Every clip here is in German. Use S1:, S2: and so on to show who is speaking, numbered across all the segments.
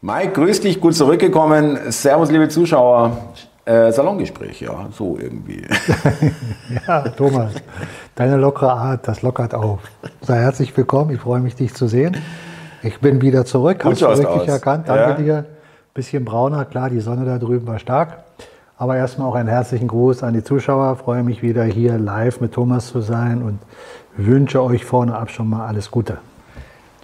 S1: Mike, grüß dich, gut zurückgekommen. Servus, liebe Zuschauer. Äh, Salongespräch, ja, so irgendwie.
S2: ja, Thomas, deine lockere Art, das lockert auf. Sei herzlich willkommen, ich freue mich, dich zu sehen. Ich bin wieder zurück,
S1: Gut
S2: hast du richtig
S1: aus.
S2: erkannt, danke
S1: Ja.
S2: dir. Bisschen brauner, klar, die Sonne da drüben war stark. Aber erstmal auch einen herzlichen Gruß an die Zuschauer. Freue mich wieder hier live mit Thomas zu sein und wünsche euch vorne ab schon mal alles Gute.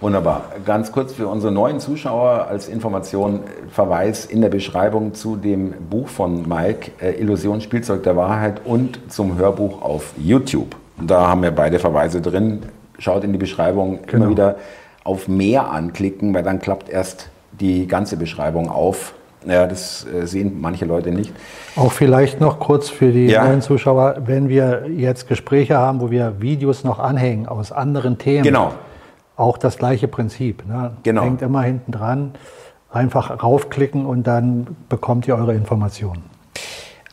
S1: Wunderbar. Ganz kurz für unsere neuen Zuschauer als Information, Verweis in der Beschreibung zu dem Buch von Mike, äh, Illusion, Spielzeug der Wahrheit und zum Hörbuch auf YouTube. Da haben wir beide Verweise drin. Schaut in die Beschreibung
S2: Genau.
S1: immer wieder auf mehr anklicken, weil dann klappt erst die ganze Beschreibung auf. Ja, das äh, sehen manche Leute nicht.
S2: Auch vielleicht noch kurz für die
S1: Ja.
S2: neuen Zuschauer, wenn wir jetzt Gespräche haben, wo wir Videos noch anhängen aus anderen Themen.
S1: Genau.
S2: Auch das gleiche Prinzip. Ne?
S1: Genau.
S2: Hängt immer hinten dran. Einfach raufklicken und dann bekommt ihr eure Informationen.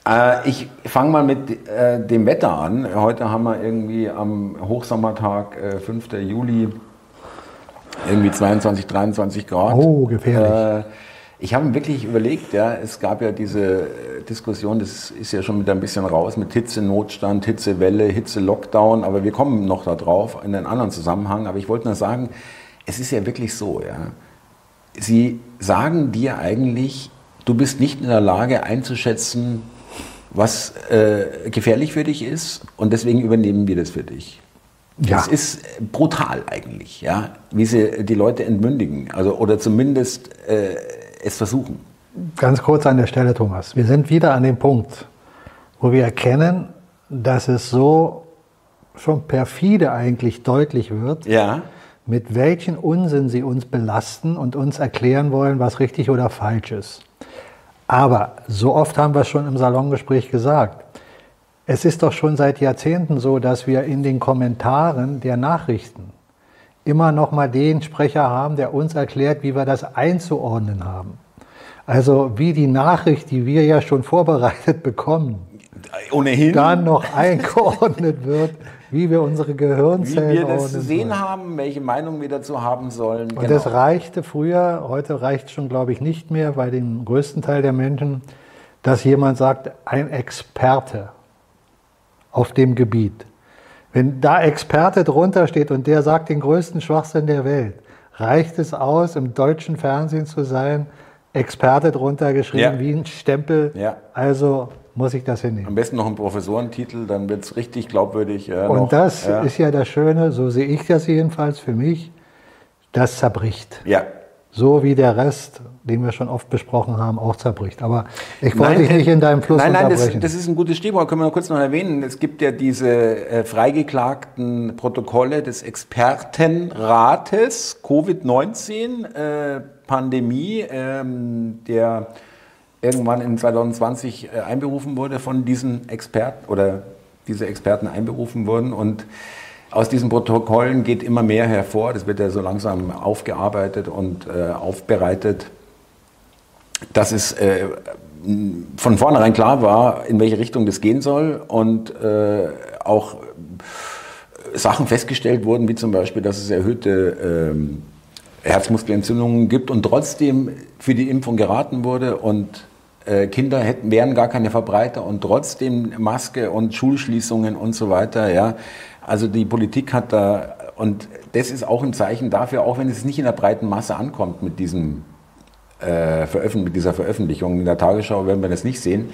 S1: Äh, ich fange mal mit äh, dem Wetter an. Heute haben wir irgendwie am Hochsommertag, äh, 5. Juli, irgendwie 22, 23 Grad.
S2: Oh, gefährlich.
S1: Äh, ich habe wirklich überlegt, ja, es gab ja diese äh, Diskussion, das ist ja schon wieder ein bisschen raus mit Hitze-Notstand, Hitzewelle, Hitze-Lockdown, aber wir kommen noch da drauf in einen anderen Zusammenhang. Aber ich wollte nur sagen, es ist ja wirklich so, ja. Sie sagen dir eigentlich, du bist nicht in der Lage einzuschätzen, was äh, gefährlich für dich ist und deswegen übernehmen wir das für dich.
S2: Ja.
S1: Das ist brutal eigentlich, ja, wie sie die Leute entmündigen, also oder zumindest äh, es versuchen.
S2: Ganz kurz an der Stelle, Thomas. Wir sind wieder an dem Punkt, wo wir erkennen, dass es so schon perfide eigentlich deutlich wird,
S1: Ja,
S2: mit welchen Unsinn sie uns belasten und uns erklären wollen, was richtig oder falsch ist. Aber so oft haben wir es schon im Salongespräch gesagt. Es ist doch schon seit Jahrzehnten so, dass wir in den Kommentaren der Nachrichten immer noch mal den Sprecher haben, der uns erklärt, wie wir das einzuordnen haben. Also wie die Nachricht, die wir ja schon vorbereitet bekommen,
S1: ohnehin.
S2: dann noch eingeordnet wird, wie wir unsere
S1: wie
S2: Gehirnzellen
S1: wir das zu sehen
S2: sollen.
S1: haben, welche Meinung wir dazu haben sollen.
S2: Und das reichte früher, heute reicht schon, glaube ich, nicht mehr bei dem größten Teil der Menschen, dass jemand sagt, ein Experte auf dem Gebiet. Wenn da Experte drunter steht und der sagt den größten Schwachsinn der Welt, reicht es aus, im deutschen Fernsehen zu sein, Experte drunter geschrieben,
S1: Ja.
S2: wie ein Stempel.
S1: Ja.
S2: Also muss ich das hinnehmen.
S1: Am besten noch einen Professorentitel, dann wird es richtig glaubwürdig. Ja,
S2: Und
S1: noch,
S2: das
S1: ja.
S2: ist ja das Schöne, so sehe ich das jedenfalls für mich, das zerbricht.
S1: Ja,
S2: So wie der Rest, den wir schon oft besprochen haben, auch zerbricht. Aber ich wollte dich nicht in deinem Fluss
S1: Nein, nein, das, das ist ein gutes Stichwort, können wir noch kurz noch erwähnen. Es gibt ja diese äh, freigeklagten Protokolle des Expertenrates Covid-19, äh, Pandemie, ähm, der irgendwann in 2020 äh, einberufen wurde von diesen Experten oder diese Experten einberufen wurden und aus diesen Protokollen geht immer mehr hervor. Das wird ja so langsam aufgearbeitet und äh, aufbereitet dass es äh, von vornherein klar war, in welche Richtung das gehen soll und äh, auch Sachen festgestellt wurden, wie zum Beispiel, dass es erhöhte ähm, Herzmuskelentzündungen gibt und trotzdem für die Impfung geraten wurde und äh, Kinder hätten, wären gar keine Verbreiter und trotzdem Maske und Schulschließungen und so weiter. Ja. Also die Politik hat da, und das ist auch ein Zeichen dafür, auch wenn es nicht in der breiten Masse ankommt mit diesem äh, mit dieser Veröffentlichung. In der Tagesschau werden wir das nicht sehen.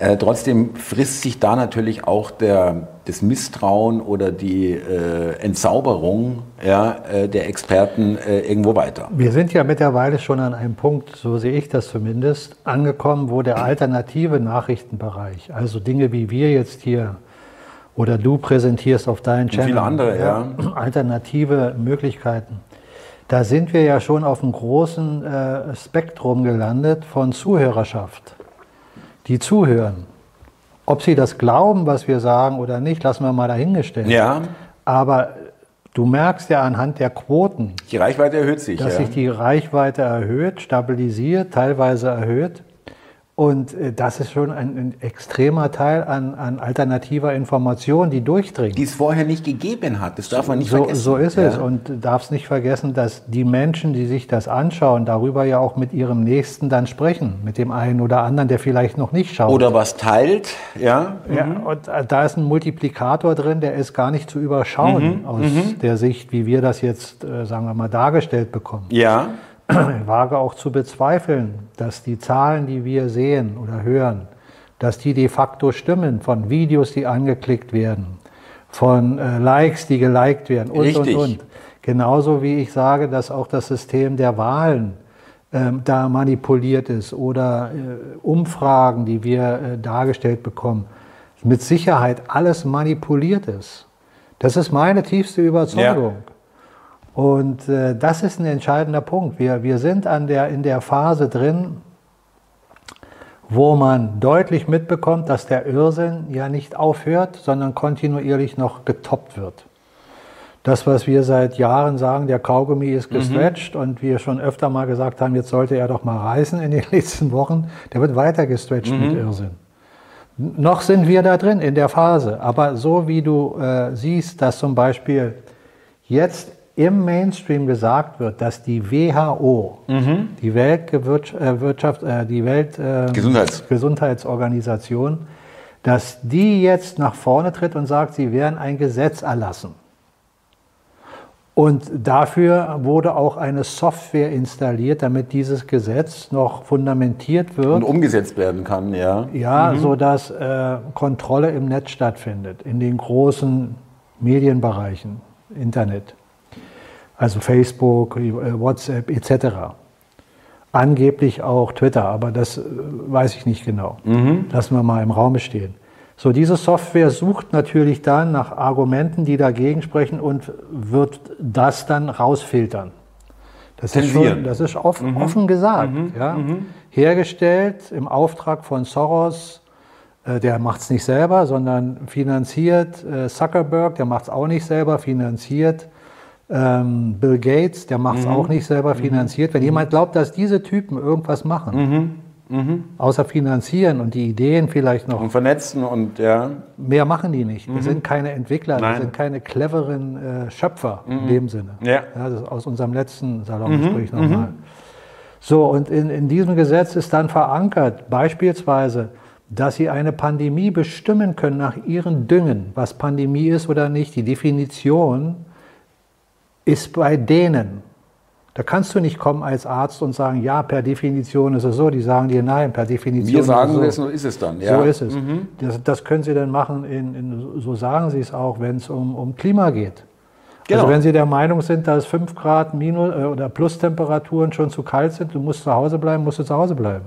S1: Äh, trotzdem frisst sich da natürlich auch der, das Misstrauen oder die äh, Entzauberung ja, äh, der Experten äh, irgendwo weiter.
S2: wir sind ja mittlerweile schon an einem Punkt, so sehe ich das zumindest, angekommen, wo der alternative Nachrichtenbereich, also Dinge wie wir jetzt hier oder du präsentierst auf deinen Channel,
S1: viele andere, ja.
S2: alternative Möglichkeiten. Da sind wir ja schon auf einem großen äh, Spektrum gelandet von Zuhörerschaft, die zuhören. Ob sie das glauben, was wir sagen oder nicht, lassen wir mal dahingestellt.
S1: Ja,
S2: Aber du merkst ja anhand der Quoten,
S1: die Reichweite erhöht sich.
S2: dass
S1: ja.
S2: sich die Reichweite erhöht, stabilisiert, teilweise erhöht. Und äh, das ist schon ein, ein extremer Teil an, an, alternativer Information, die durchdringt.
S1: Die es vorher nicht gegeben hat. Das darf man nicht
S2: so,
S1: vergessen.
S2: So ist ja. es. Und darf es nicht vergessen, dass die Menschen, die sich das anschauen, darüber ja auch mit ihrem Nächsten dann sprechen. Mit dem einen oder anderen, der vielleicht noch nicht schaut.
S1: Oder was teilt, ja.
S2: ja mhm. und äh, da ist ein Multiplikator drin, der ist gar nicht zu überschauen mhm. aus mhm. der Sicht, wie wir das jetzt, äh, sagen wir mal, dargestellt bekommen.
S1: Ja.
S2: Ich wage auch zu bezweifeln, dass die Zahlen, die wir sehen oder hören, dass die de facto stimmen von Videos, die angeklickt werden, von äh, Likes, die geliked werden und,
S1: Richtig.
S2: und, und. Genauso wie ich sage, dass auch das System der Wahlen ähm, da manipuliert ist oder äh, Umfragen, die wir äh, dargestellt bekommen, mit Sicherheit alles manipuliert ist. Das ist meine tiefste Überzeugung. Ja. Und äh, das ist ein entscheidender Punkt. Wir, wir sind an der, in der Phase drin, wo man deutlich mitbekommt, dass der Irrsinn ja nicht aufhört, sondern kontinuierlich noch getoppt wird. Das, was wir seit Jahren sagen, der Kaugummi ist mhm. gestretcht mhm. und wir schon öfter mal gesagt haben, jetzt sollte er doch mal reißen in den letzten Wochen, der wird weiter gestretcht mhm. mit Irrsinn. Noch sind wir da drin in der Phase, aber so wie du äh, siehst, dass zum Beispiel jetzt im Mainstream gesagt wird, dass die WHO, mhm. die Weltwirtschaft, äh, äh, die Weltgesundheitsorganisation, äh, dass die jetzt nach vorne tritt und sagt, sie werden ein Gesetz erlassen. Und dafür wurde auch eine Software installiert, damit dieses Gesetz noch fundamentiert wird. Und
S1: umgesetzt werden kann, ja.
S2: Ja, mhm. sodass äh, Kontrolle im Netz stattfindet, in den großen Medienbereichen, Internet also Facebook, äh, WhatsApp etc. Angeblich auch Twitter, aber das äh, weiß ich nicht genau. Mhm. Lassen wir mal im Raum stehen. So, diese Software sucht natürlich dann nach Argumenten, die dagegen sprechen und wird das dann rausfiltern. Das ist, schon, das ist offen, mhm. offen gesagt. Mhm. Ja. Mhm. Hergestellt im Auftrag von Soros, äh, der macht es nicht selber, sondern finanziert Zuckerberg, der macht es auch nicht selber, finanziert ähm, Bill Gates, der macht es mhm. auch nicht selber mhm. finanziert. Wenn mhm. jemand glaubt, dass diese Typen irgendwas machen, mhm. mhm. außer finanzieren und die Ideen vielleicht noch.
S1: Und vernetzen und ja.
S2: Mehr machen die nicht. Das sind keine Entwickler, Nein. das sind keine cleveren äh, Schöpfer in dem Sinne.
S1: Ja.
S2: ja das ist aus unserem letzten Salongespräch mhm. nochmal. So, und in, in diesem Gesetz ist dann verankert, beispielsweise, dass sie eine Pandemie bestimmen können nach ihren Düngen, was Pandemie ist oder nicht, die Definition ist bei denen. Da kannst du nicht kommen als Arzt und sagen, ja, per Definition ist es so. Die sagen dir, nein, per Definition
S1: Wir sagen
S2: ist
S1: es so. ist es dann.
S2: Ja. So ist es. Mhm. Das, das, können sie dann machen, in, in, so sagen sie es auch, wenn es um, um Klima geht. Genau. Also wenn Sie der Meinung sind, dass 5 Grad Minus äh, oder Plustemperaturen schon zu kalt sind, du musst zu Hause bleiben, musst du zu Hause bleiben.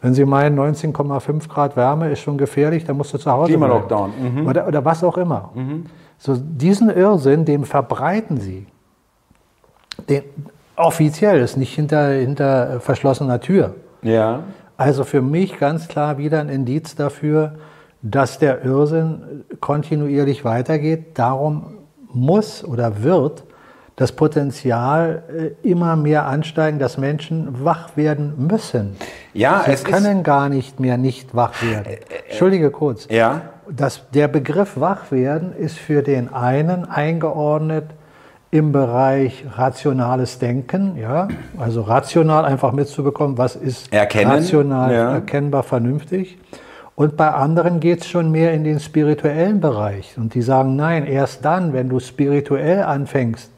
S2: Wenn Sie meinen, 19,5 Grad Wärme ist schon gefährlich, dann musst du zu Hause
S1: Klima
S2: bleiben.
S1: Klima-Lockdown.
S2: Mhm. Oder, oder was auch immer. Mhm. So, diesen Irrsinn, den verbreiten Sie den, offiziell ist nicht hinter, hinter verschlossener Tür.
S1: Ja.
S2: Also für mich ganz klar wieder ein Indiz dafür, dass der Irrsinn kontinuierlich weitergeht. Darum muss oder wird das Potenzial äh, immer mehr ansteigen, dass Menschen wach werden müssen.
S1: Ja,
S2: Sie es können gar nicht mehr nicht wach werden. Äh, äh, Entschuldige kurz.
S1: Ja.
S2: Das, der Begriff wach werden ist für den einen eingeordnet im Bereich rationales Denken, ja, also rational einfach mitzubekommen, was ist
S1: Erkennen,
S2: rational
S1: ja.
S2: erkennbar vernünftig. Und bei anderen geht es schon mehr in den spirituellen Bereich. Und die sagen, nein, erst dann, wenn du spirituell anfängst,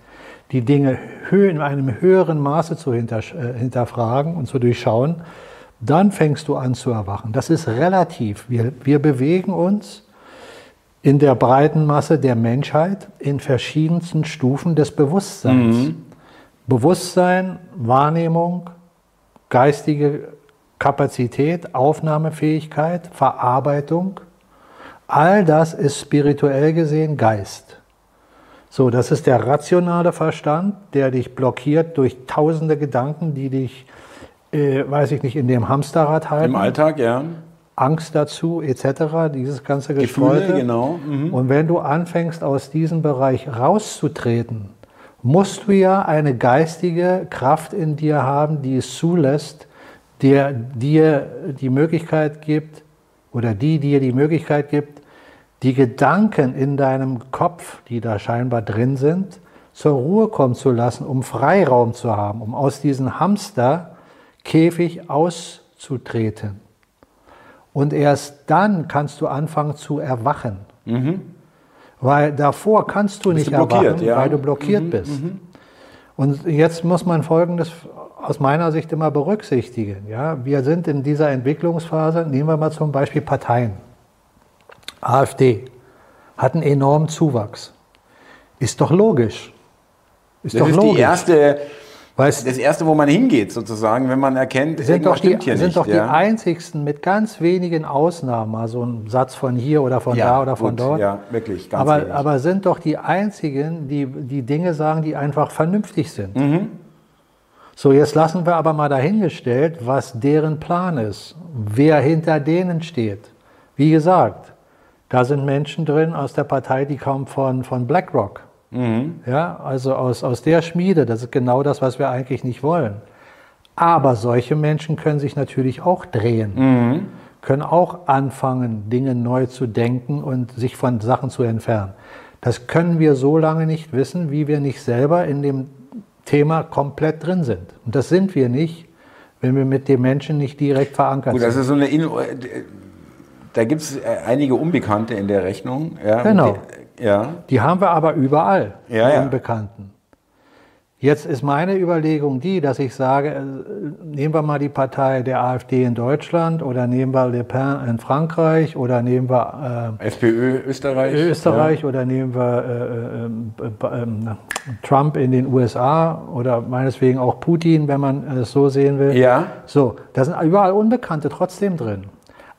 S2: die Dinge in einem höheren Maße zu äh, hinterfragen und zu durchschauen, dann fängst du an zu erwachen. Das ist relativ. Wir, wir bewegen uns in der breiten Masse der Menschheit in verschiedensten Stufen des Bewusstseins. Mhm. Bewusstsein, Wahrnehmung, geistige Kapazität, Aufnahmefähigkeit, Verarbeitung, all das ist spirituell gesehen Geist. So, das ist der rationale Verstand, der dich blockiert durch tausende Gedanken, die dich, äh, weiß ich nicht, in dem Hamsterrad halten.
S1: Im Alltag, ja.
S2: Angst dazu etc., dieses ganze Gestreute.
S1: Gefühle, genau.
S2: Mhm. Und wenn du anfängst, aus diesem Bereich rauszutreten, musst du ja eine geistige Kraft in dir haben, die es zulässt, der dir die Möglichkeit gibt oder die dir die Möglichkeit gibt, die Gedanken in deinem Kopf, die da scheinbar drin sind, zur Ruhe kommen zu lassen, um Freiraum zu haben, um aus diesem Hamsterkäfig auszutreten. Und erst dann kannst du anfangen zu erwachen. Mhm. Weil davor kannst du nicht erwachen, ja? weil du blockiert mhm. bist. Mhm. Und jetzt muss man Folgendes aus meiner Sicht immer berücksichtigen. Ja? Wir sind in dieser Entwicklungsphase, nehmen wir mal zum Beispiel Parteien. AfD hat einen enormen Zuwachs. Ist doch logisch.
S1: Ist das doch ist logisch. die erste Weißt, das erste, wo man hingeht, sozusagen, wenn man erkennt,
S2: sind doch die, hier sind nicht, doch ja? die einzigsten mit ganz wenigen Ausnahmen, also ein Satz von hier oder von ja, da oder von gut, dort.
S1: Ja, wirklich,
S2: ganz aber, wenig. aber sind doch die einzigen, die die Dinge sagen, die einfach vernünftig sind. Mhm. So, jetzt lassen wir aber mal dahingestellt, was deren Plan ist, wer hinter denen steht. Wie gesagt, da sind Menschen drin aus der Partei, die kommen von, von BlackRock. Mhm. Ja, also aus, aus der Schmiede, das ist genau das, was wir eigentlich nicht wollen. Aber solche Menschen können sich natürlich auch drehen, mhm. können auch anfangen, Dinge neu zu denken und sich von Sachen zu entfernen. Das können wir so lange nicht wissen, wie wir nicht selber in dem Thema komplett drin sind. Und das sind wir nicht, wenn wir mit dem Menschen nicht direkt verankert
S1: Gut,
S2: sind.
S1: Das ist so eine da gibt es einige Unbekannte in der Rechnung.
S2: Ja, genau. Ja. Die haben wir aber überall, ja, die ja. Unbekannten. Jetzt ist meine Überlegung die, dass ich sage, äh, nehmen wir mal die Partei der AfD in Deutschland oder nehmen wir Le Pen in Frankreich oder nehmen wir
S1: äh, FPÖ Österreich,
S2: Österreich ja. oder nehmen wir äh, äh, äh, Trump in den USA oder meinetwegen auch Putin, wenn man es so sehen will.
S1: Ja.
S2: So, da sind überall Unbekannte trotzdem drin.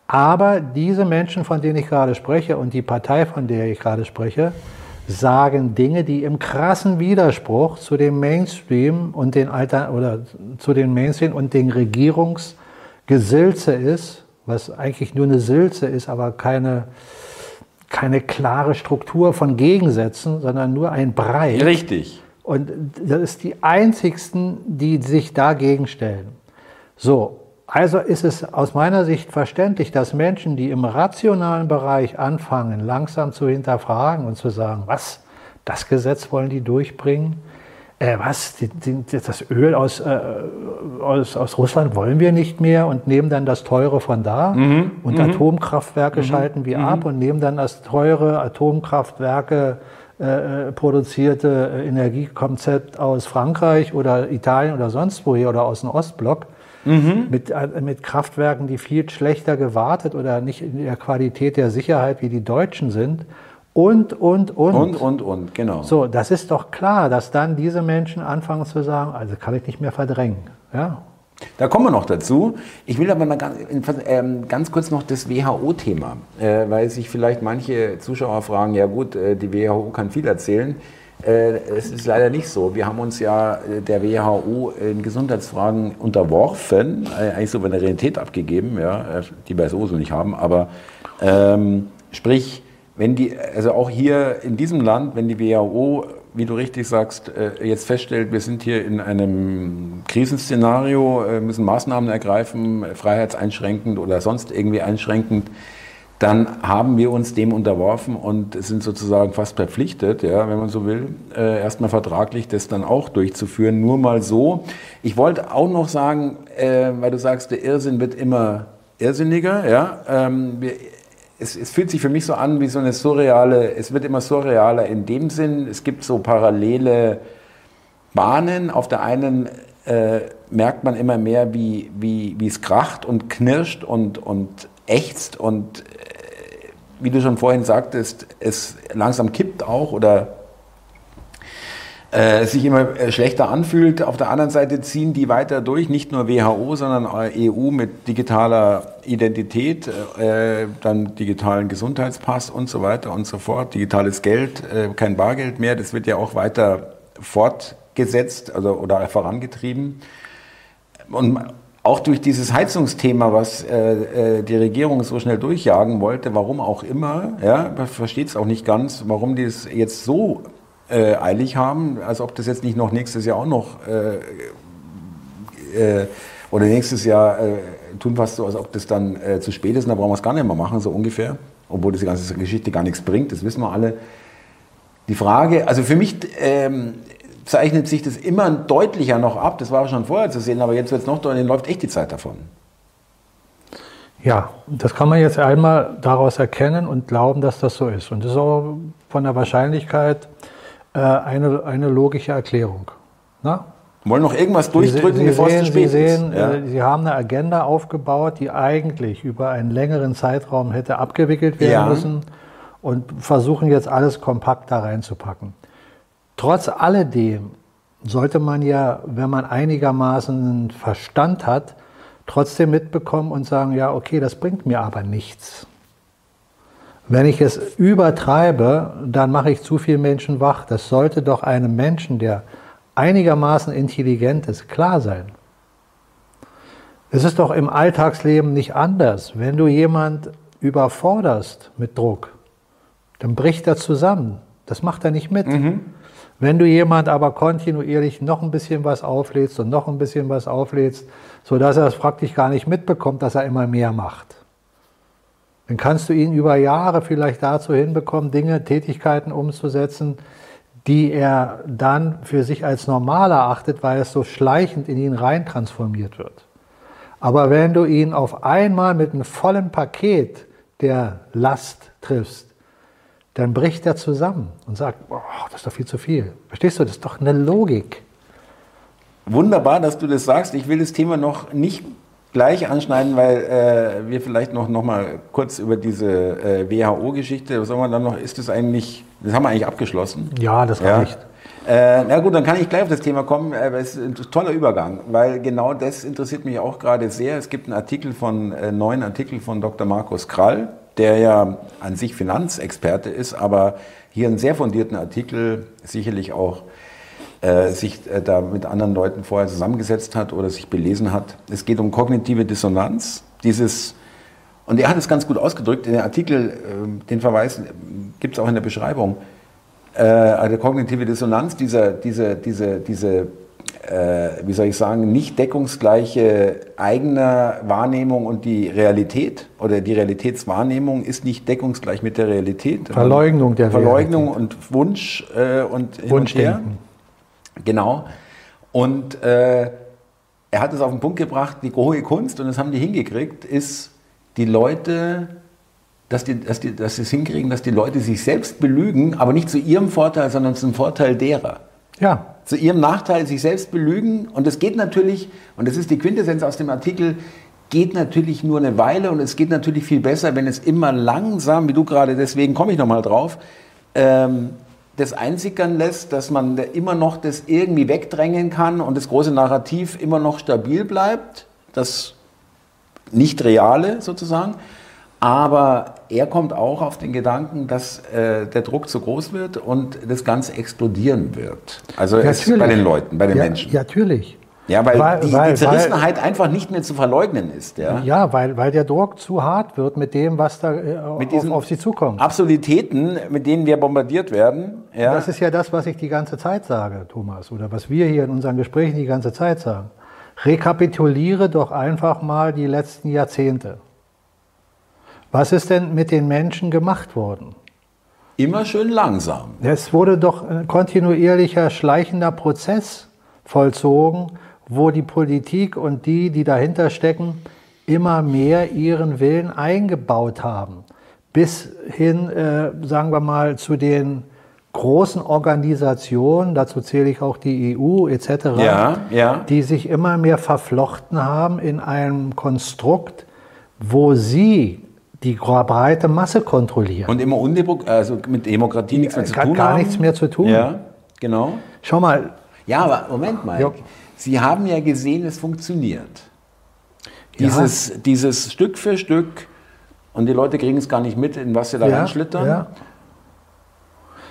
S2: Aber diese Menschen, von denen ich gerade spreche und die Partei, von der ich gerade spreche, sagen Dinge, die im krassen Widerspruch zu dem Mainstream und den Alter oder zu den Mainstream und den Regierungsgesülze ist, was eigentlich nur eine Sülze ist, aber keine, keine klare Struktur von Gegensätzen, sondern nur ein Brei.
S1: Richtig.
S2: Und das ist die einzigsten, die sich dagegen stellen. So, also ist es aus meiner Sicht verständlich, dass Menschen, die im rationalen Bereich anfangen, langsam zu hinterfragen und zu sagen, was, das Gesetz wollen die durchbringen? Äh, was, die, die, das Öl aus, äh, aus, aus Russland wollen wir nicht mehr und nehmen dann das Teure von da mhm. und mhm. Atomkraftwerke mhm. schalten wir ab mhm. und nehmen dann das teure Atomkraftwerke äh, produzierte Energiekonzept aus Frankreich oder Italien oder sonst woher oder aus dem Ostblock mhm. mit, äh, mit Kraftwerken, die viel schlechter gewartet oder nicht in der Qualität der Sicherheit wie die Deutschen sind. Und, und, und.
S1: Und, und, und, genau.
S2: So, das ist doch klar, dass dann diese Menschen anfangen zu sagen, also kann ich nicht mehr verdrängen. Ja,
S1: da kommen wir noch dazu. Ich will aber mal ganz, ähm, ganz kurz noch das WHO-Thema, äh, weil sich vielleicht manche Zuschauer fragen, ja gut, äh, die WHO kann viel erzählen. Äh, es ist leider nicht so. Wir haben uns ja äh, der WHO in Gesundheitsfragen unterworfen, äh, eigentlich so eine Realität abgegeben, ja, die wir sowieso nicht haben. Aber ähm, sprich, wenn die, also auch hier in diesem Land, wenn die WHO, wie du richtig sagst, jetzt feststellt, wir sind hier in einem Krisenszenario, müssen Maßnahmen ergreifen, freiheitseinschränkend oder sonst irgendwie einschränkend, dann haben wir uns dem unterworfen und sind sozusagen fast verpflichtet, ja, wenn man so will, äh, erstmal vertraglich das dann auch durchzuführen. Nur mal so. Ich wollte auch noch sagen, äh, weil du sagst, der Irrsinn wird immer irrsinniger. Ja, ähm, wir, es, es, fühlt sich für mich so an wie so eine surreale, es wird immer surrealer in dem Sinn, es gibt so parallele Bahnen. Auf der einen äh, merkt man immer mehr, wie, wie, wie es kracht und knirscht und, und ächzt und wie du schon vorhin sagtest, es langsam kippt auch oder äh, sich immer äh, schlechter anfühlt. Auf der anderen Seite ziehen die weiter durch, nicht nur WHO, sondern EU mit digitaler Identität, äh, dann digitalen Gesundheitspass und so weiter und so fort, digitales Geld, äh, kein Bargeld mehr, das wird ja auch weiter fortgesetzt also, oder vorangetrieben. Und auch durch dieses Heizungsthema, was äh, äh, die Regierung so schnell durchjagen wollte, warum auch immer, ja, man versteht es auch nicht ganz, warum die es jetzt so äh, eilig haben, als ob das jetzt nicht noch nächstes Jahr auch noch äh, äh Oder nächstes Jahr äh, tun fast so, als ob das dann zu spät ist und da brauchen wir es gar nicht mehr machen, so ungefähr. Obwohl diese ganze Geschichte gar nichts bringt, das wissen wir alle. Die Frage, also für mich ähm, zeichnet sich das immer deutlicher noch ab, das war schon vorher zu sehen, aber jetzt wird es noch deutlicher, läuft echt die Zeit davon.
S2: Ja, das kann man jetzt einmal daraus erkennen und glauben, dass das so ist. Und das ist auch von der Wahrscheinlichkeit äh, eine, eine logische Erklärung.
S1: Na? Wollen noch irgendwas durchdrücken,
S2: Sie, Sie bevor sehen, es zu spät Sie sehen, ist. Ja. Äh, Sie haben eine Agenda aufgebaut, die eigentlich über einen längeren Zeitraum hätte abgewickelt werden ja. müssen und versuchen jetzt alles kompakt da reinzupacken. Trotz alledem sollte man ja, wenn man einigermaßen Verstand hat, trotzdem mitbekommen und sagen, ja, okay, das bringt mir aber nichts. Wenn ich es übertreibe, dann mache ich zu viele Menschen wach. Das sollte doch einem Menschen, der einigermaßen intelligent ist, klar sein. Es ist doch im Alltagsleben nicht anders. Wenn du jemand überforderst mit Druck, dann bricht er zusammen. Das macht er nicht mit. Mhm. Wenn du jemand aber kontinuierlich noch ein bisschen was auflädst und noch ein bisschen was auflädst, sodass er es praktisch gar nicht mitbekommt, dass er immer mehr macht, dann kannst du ihn über Jahre vielleicht dazu hinbekommen, Dinge, Tätigkeiten umzusetzen, die er dann für sich als normal erachtet, weil es so schleichend in ihn rein transformiert wird. Aber wenn du ihn auf einmal mit einem vollen Paket der Last triffst, dann bricht er zusammen und sagt, oh, das ist doch viel zu viel. Verstehst du, das ist doch eine Logik.
S1: Wunderbar, dass du das sagst. Ich will das Thema noch nicht gleich anschneiden, weil äh, wir vielleicht noch, noch mal kurz über diese äh, WHO-Geschichte, was soll man dann noch, ist das eigentlich, das haben wir eigentlich abgeschlossen?
S2: Ja, das reicht.
S1: Ja. Äh, na gut, dann kann ich gleich auf das Thema kommen. Äh, es ist ein toller Übergang, weil genau das interessiert mich auch gerade sehr. Es gibt einen Artikel von, äh, neuen Artikel von Dr. Markus Krall, der ja an sich Finanzexperte ist, aber hier einen sehr fundierten Artikel sicherlich auch äh, sich äh, da mit anderen Leuten vorher zusammengesetzt hat oder sich belesen hat. Es geht um kognitive Dissonanz. Dieses, und er hat es ganz gut ausgedrückt, in dem Artikel, äh, den Verweis gibt es auch in der Beschreibung, äh, also kognitive Dissonanz, dieser, diese, diese, diese äh, wie soll ich sagen, nicht deckungsgleiche eigener Wahrnehmung und die Realität oder die Realitätswahrnehmung ist nicht deckungsgleich mit der Realität.
S2: Verleugnung der
S1: Verleugnung Realität. und Wunsch äh, und
S2: Wunschdenken.
S1: Genau. Und äh, er hat es auf den Punkt gebracht, die hohe Kunst, und das haben die hingekriegt, ist die Leute, dass, die, dass, die, dass sie es hinkriegen, dass die Leute sich selbst belügen, aber nicht zu ihrem Vorteil, sondern zum Vorteil derer.
S2: Ja.
S1: Zu ihrem Nachteil sich selbst belügen. Und das geht natürlich, und das ist die Quintessenz aus dem Artikel, geht natürlich nur eine Weile und es geht natürlich viel besser, wenn es immer langsam, wie du gerade, deswegen komme ich nochmal drauf, ähm, das einsickern lässt, dass man immer noch das irgendwie wegdrängen kann und das große Narrativ immer noch stabil bleibt, das nicht reale sozusagen. Aber er kommt auch auf den Gedanken, dass äh, der Druck zu groß wird und das Ganze explodieren wird. Also bei den Leuten, bei den
S2: ja,
S1: Menschen.
S2: Ja, natürlich.
S1: Ja, weil, weil, die, weil die, Zerrissenheit weil, einfach nicht mehr zu verleugnen ist. Ja,
S2: ja weil, weil der Druck zu hart wird mit dem, was da äh, mit auf, auf, sie zukommt.
S1: Absolutäten, mit denen wir bombardiert werden.
S2: Ja. Das ist ja das, was ich die ganze Zeit sage, Thomas, oder was wir hier in unseren Gesprächen die ganze Zeit sagen. Rekapituliere doch einfach mal die letzten Jahrzehnte. Was ist denn mit den Menschen gemacht worden?
S1: Immer schön langsam.
S2: Es wurde doch ein kontinuierlicher, schleichender Prozess vollzogen, wo die Politik und die, die dahinter stecken, immer mehr ihren Willen eingebaut haben. Bis hin, äh, sagen wir mal, zu den großen Organisationen, dazu zähle ich auch die EU etc.,
S1: ja, ja.
S2: die sich immer mehr verflochten haben in einem Konstrukt, wo sie die breite Masse kontrollieren.
S1: Und immer also mit Demokratie nichts mehr zu tun
S2: gar haben. nichts mehr zu tun.
S1: Ja, genau.
S2: Schau mal.
S1: Ja, aber Moment mal. Jo. Sie haben ja gesehen, es funktioniert. Dieses, ja. dieses Stück für Stück, und die Leute kriegen es gar nicht mit, in was sie da ja, reinschlittern. Ja.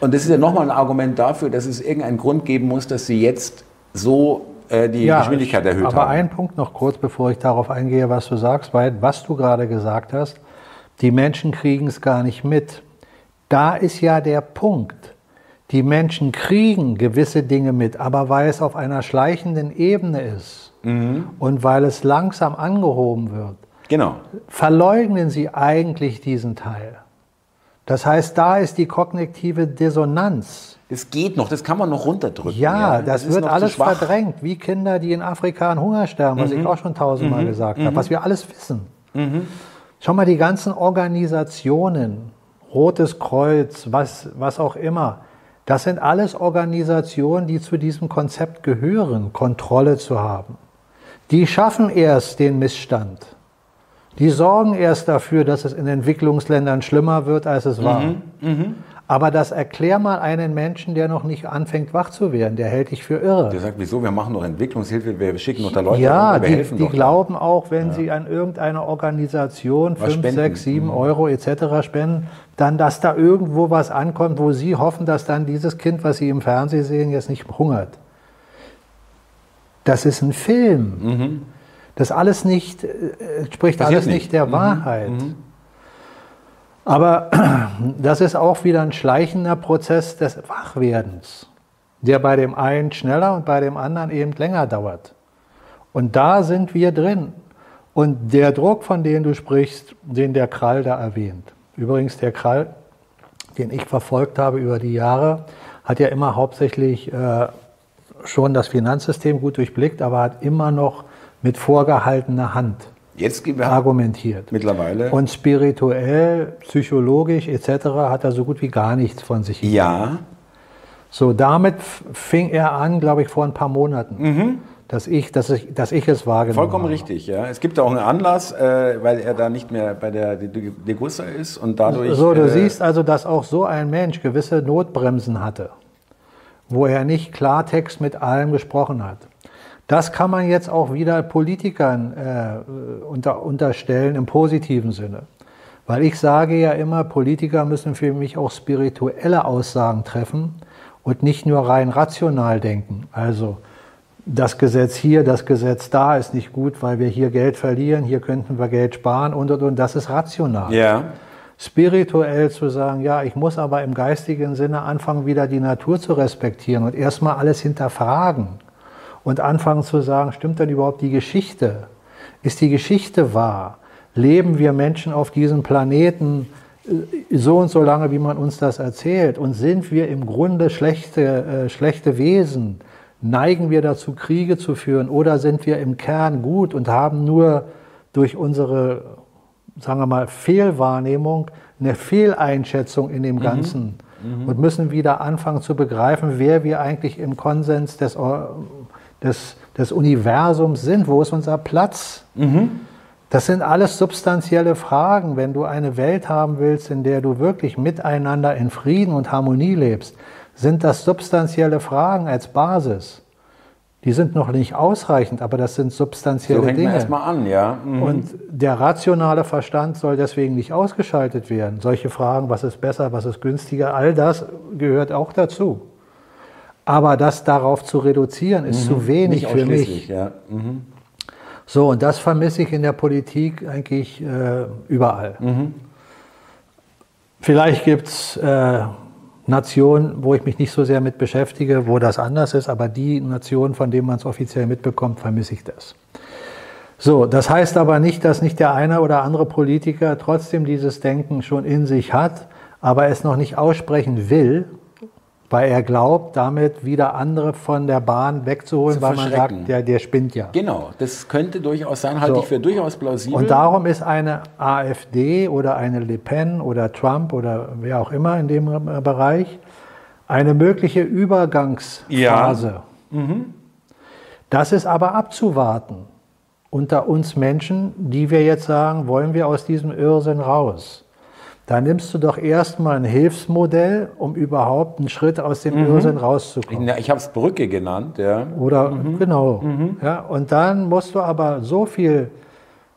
S1: Und das ist ja nochmal ein Argument dafür, dass es irgendeinen Grund geben muss, dass sie jetzt so äh, die ja, Geschwindigkeit erhöht
S2: aber
S1: haben.
S2: Aber ein Punkt noch kurz, bevor ich darauf eingehe, was du sagst, weil was du gerade gesagt hast, die Menschen kriegen es gar nicht mit. Da ist ja der Punkt. Die Menschen kriegen gewisse Dinge mit, aber weil es auf einer schleichenden Ebene ist, und weil es langsam angehoben wird,
S1: Genau.
S2: verleugnen sie eigentlich diesen Teil. Das heißt, da ist die kognitive Dissonanz.
S1: Es geht noch, das kann man noch runterdrücken.
S2: Ja, das
S1: ist
S2: wird alles.
S1: Mhm,
S2: verdrängt, wie Kinder, die in Afrika an Hunger sterben, was ich auch schon tausendmal gesagt habe, was wir alles wissen.
S1: Mhm.
S2: Schau mal, die ganzen Organisationen, Rotes Kreuz, was, was auch immer, das sind alles Organisationen, die zu diesem Konzept gehören, Kontrolle zu haben. Die schaffen erst den Missstand. Die sorgen erst dafür, dass es in Entwicklungsländern schlimmer wird, als es war. Aber das erklär mal einen Menschen, der noch nicht anfängt, wach zu werden. Der hält dich für irre.
S1: Der sagt, wieso, wir machen doch Entwicklungshilfe, wir schicken doch da Leute
S2: Ja,
S1: hin, wir
S2: die,
S1: helfen
S2: die
S1: doch.
S2: glauben auch, wenn sie an irgendeine Organisation
S1: Was
S2: 5,
S1: spenden.
S2: 6, 7 Euro etc. spenden, dann, dass da irgendwo was ankommt, wo sie hoffen, dass dann dieses Kind, was sie im Fernsehen sehen, jetzt nicht hungert. Das ist ein Film. Das alles nicht, äh, entspricht
S1: Mhm. Passiert
S2: alles nicht,
S1: nicht. Mhm.
S2: der Wahrheit. Aber das ist auch wieder ein schleichender Prozess des Wachwerdens, der bei dem einen schneller und bei dem anderen eben länger dauert. Und da sind wir drin. Und der Druck, von dem du sprichst, den der Krall da erwähnt. Übrigens, der Krall, den ich verfolgt habe über die Jahre, hat ja immer hauptsächlich äh, schon das Finanzsystem gut durchblickt, aber hat immer noch mit vorgehaltener Hand
S1: Jetzt gehen wir
S2: argumentiert.
S1: mittlerweile.
S2: Und spirituell, psychologisch etc. hat er so gut wie gar nichts von sich. gegeben.
S1: ja,
S2: So, damit fing er an, glaube ich, vor ein paar Monaten, dass, ich, dass, ich, dass ich es wahrgenommen
S1: vollkommen
S2: habe.
S1: richtig. Ja. Es gibt auch einen Anlass, äh, weil er da nicht mehr bei der Degussa ist und dadurch.
S2: So, du
S1: äh,
S2: siehst also, dass auch so ein Mensch gewisse Notbremsen hatte, wo er nicht Klartext mit allem gesprochen hat. Das kann man jetzt auch wieder Politikern äh, unter, unterstellen im positiven Sinne. Weil ich sage ja immer, Politiker müssen für mich auch spirituelle Aussagen treffen und nicht nur rein rational denken. Also das Gesetz hier, das Gesetz da ist nicht gut, weil wir hier Geld verlieren, hier könnten wir Geld sparen und und und. Das ist rational
S1: Ja,
S2: spirituell zu sagen, ja, ich muss aber im geistigen Sinne anfangen, wieder die Natur zu respektieren und erstmal alles hinterfragen und anfangen zu sagen, stimmt denn überhaupt die Geschichte? Ist die Geschichte wahr? Leben wir Menschen auf diesem Planeten äh, so und so lange, wie man uns das erzählt? Und sind wir im Grunde schlechte, äh, schlechte Wesen? Neigen wir dazu, Kriege zu führen? Oder sind wir im Kern gut und haben nur durch unsere sagen wir mal, Fehlwahrnehmung, eine Fehleinschätzung in dem Ganzen und müssen wieder anfangen zu begreifen, wer wir eigentlich im Konsens des, des, des Universums sind. Wo ist unser Platz? Das sind alles substanzielle Fragen. Wenn du eine Welt haben willst, in der du wirklich miteinander in Frieden und Harmonie lebst, sind das substanzielle Fragen als Basis. Die sind noch nicht ausreichend, aber das sind substanzielle
S1: so fängt
S2: Dinge.
S1: erstmal an, ja. Mhm.
S2: Und der rationale Verstand soll deswegen nicht ausgeschaltet werden. Solche Fragen, was ist besser, was ist günstiger, all das gehört auch dazu. Aber das darauf zu reduzieren, ist zu wenig
S1: Nicht
S2: für mich.
S1: ja. Mhm.
S2: So, und das vermisse ich in der Politik eigentlich äh, überall. Vielleicht gibt es äh, Nationen, wo ich mich nicht so sehr mit beschäftige, wo das anders ist, aber die Nationen, von denen man es offiziell mitbekommt, vermisse ich das. So, das heißt aber nicht, dass nicht der eine oder andere Politiker trotzdem dieses Denken schon in sich hat, aber es noch nicht aussprechen will, weil er glaubt, damit wieder andere von der Bahn wegzuholen,
S1: Zu
S2: weil man sagt, der, der spinnt ja.
S1: Genau, das könnte durchaus sein, halte
S2: So.
S1: ich für durchaus plausibel.
S2: Und darum ist eine AfD oder eine Le Pen oder Trump oder wer auch immer in dem Bereich eine mögliche Übergangsphase. Das ist aber abzuwarten unter uns Menschen, die wir jetzt sagen, wollen wir aus diesem Irrsinn raus. Da nimmst du doch erstmal ein Hilfsmodell, um überhaupt einen Schritt aus dem Irrsinn rauszukommen.
S1: Ja, ich habe es Brücke genannt, ja.
S2: Oder genau. Ja, und dann musst du aber so viel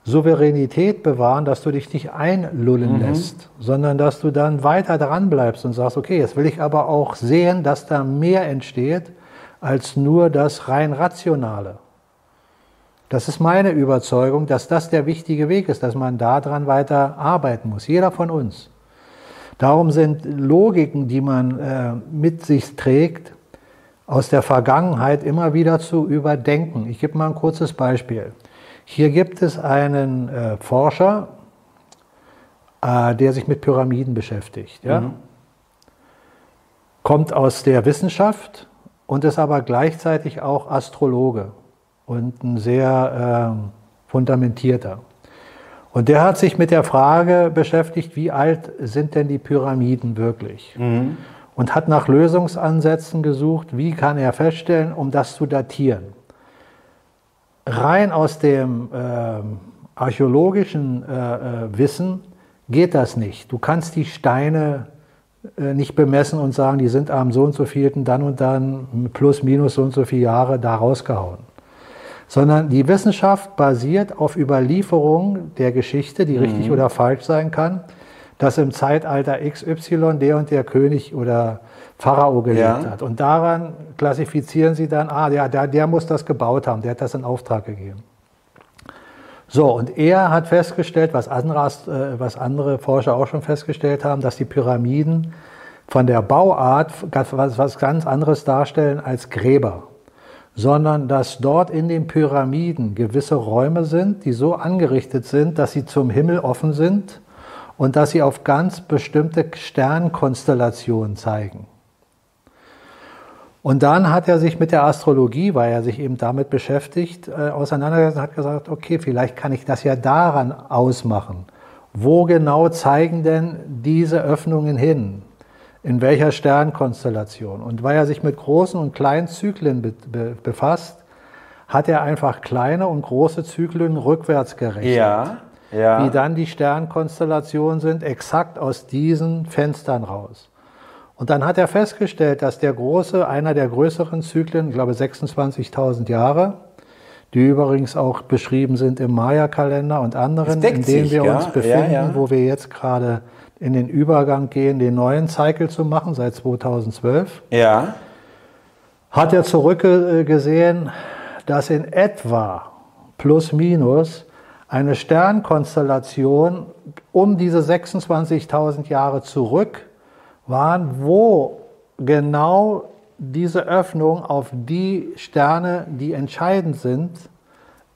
S2: Souveränität bewahren, dass du dich nicht einlullen lässt, sondern dass du dann weiter dran bleibst und sagst, okay, jetzt will ich aber auch sehen, dass da mehr entsteht als nur das rein rationale. Das ist meine Überzeugung, dass das der wichtige Weg ist, dass man daran weiter arbeiten muss, jeder von uns. Darum sind Logiken, die man äh, mit sich trägt, aus der Vergangenheit immer wieder zu überdenken. Ich gebe mal ein kurzes Beispiel. Hier gibt es einen äh, Forscher, äh, der sich mit Pyramiden beschäftigt. Ja? Mhm. Kommt aus der Wissenschaft und ist aber gleichzeitig auch Astrologe und ein sehr äh, fundamentierter. Und der hat sich mit der Frage beschäftigt, wie alt sind denn die Pyramiden wirklich? Mhm. Und hat nach Lösungsansätzen gesucht, wie kann er feststellen, um das zu datieren. Rein aus dem äh, archäologischen äh, äh, Wissen geht das nicht. Du kannst die Steine äh, nicht bemessen und sagen, die sind am so und so vielten dann und dann plus minus so und so viele Jahre da rausgehauen sondern die Wissenschaft basiert auf Überlieferung der Geschichte, die mhm. richtig oder falsch sein kann, dass im Zeitalter XY der und der König oder Pharao gelebt ja. hat. Und daran klassifizieren sie dann, ah, der, der, der muss das gebaut haben, der hat das in Auftrag gegeben. So, und er hat festgestellt, was andere, äh, was andere Forscher auch schon festgestellt haben, dass die Pyramiden von der Bauart was, was ganz anderes darstellen als Gräber sondern dass dort in den Pyramiden gewisse Räume sind, die so angerichtet sind, dass sie zum Himmel offen sind und dass sie auf ganz bestimmte Sternkonstellationen zeigen. Und dann hat er sich mit der Astrologie, weil er sich eben damit beschäftigt, äh, auseinandergesetzt und hat gesagt, okay, vielleicht kann ich das ja daran ausmachen. Wo genau zeigen denn diese Öffnungen hin? In welcher Sternkonstellation. Und weil er sich mit großen und kleinen Zyklen be be befasst, hat er einfach kleine und große Zyklen rückwärts gerechnet.
S1: Ja, ja.
S2: Wie dann die Sternkonstellationen sind, exakt aus diesen Fenstern raus. Und dann hat er festgestellt, dass der große, einer der größeren Zyklen, ich glaube 26.000 Jahre, die übrigens auch beschrieben sind im Maya-Kalender und anderen, in denen wir ja? uns befinden, ja, wo wir jetzt gerade in den Übergang gehen, den neuen Cycle zu machen, seit 2012.
S1: Ja.
S2: Hat er zurückgesehen, dass in etwa plus minus eine Sternkonstellation um diese 26.000 Jahre zurück waren, wo genau diese Öffnung auf die Sterne, die entscheidend sind,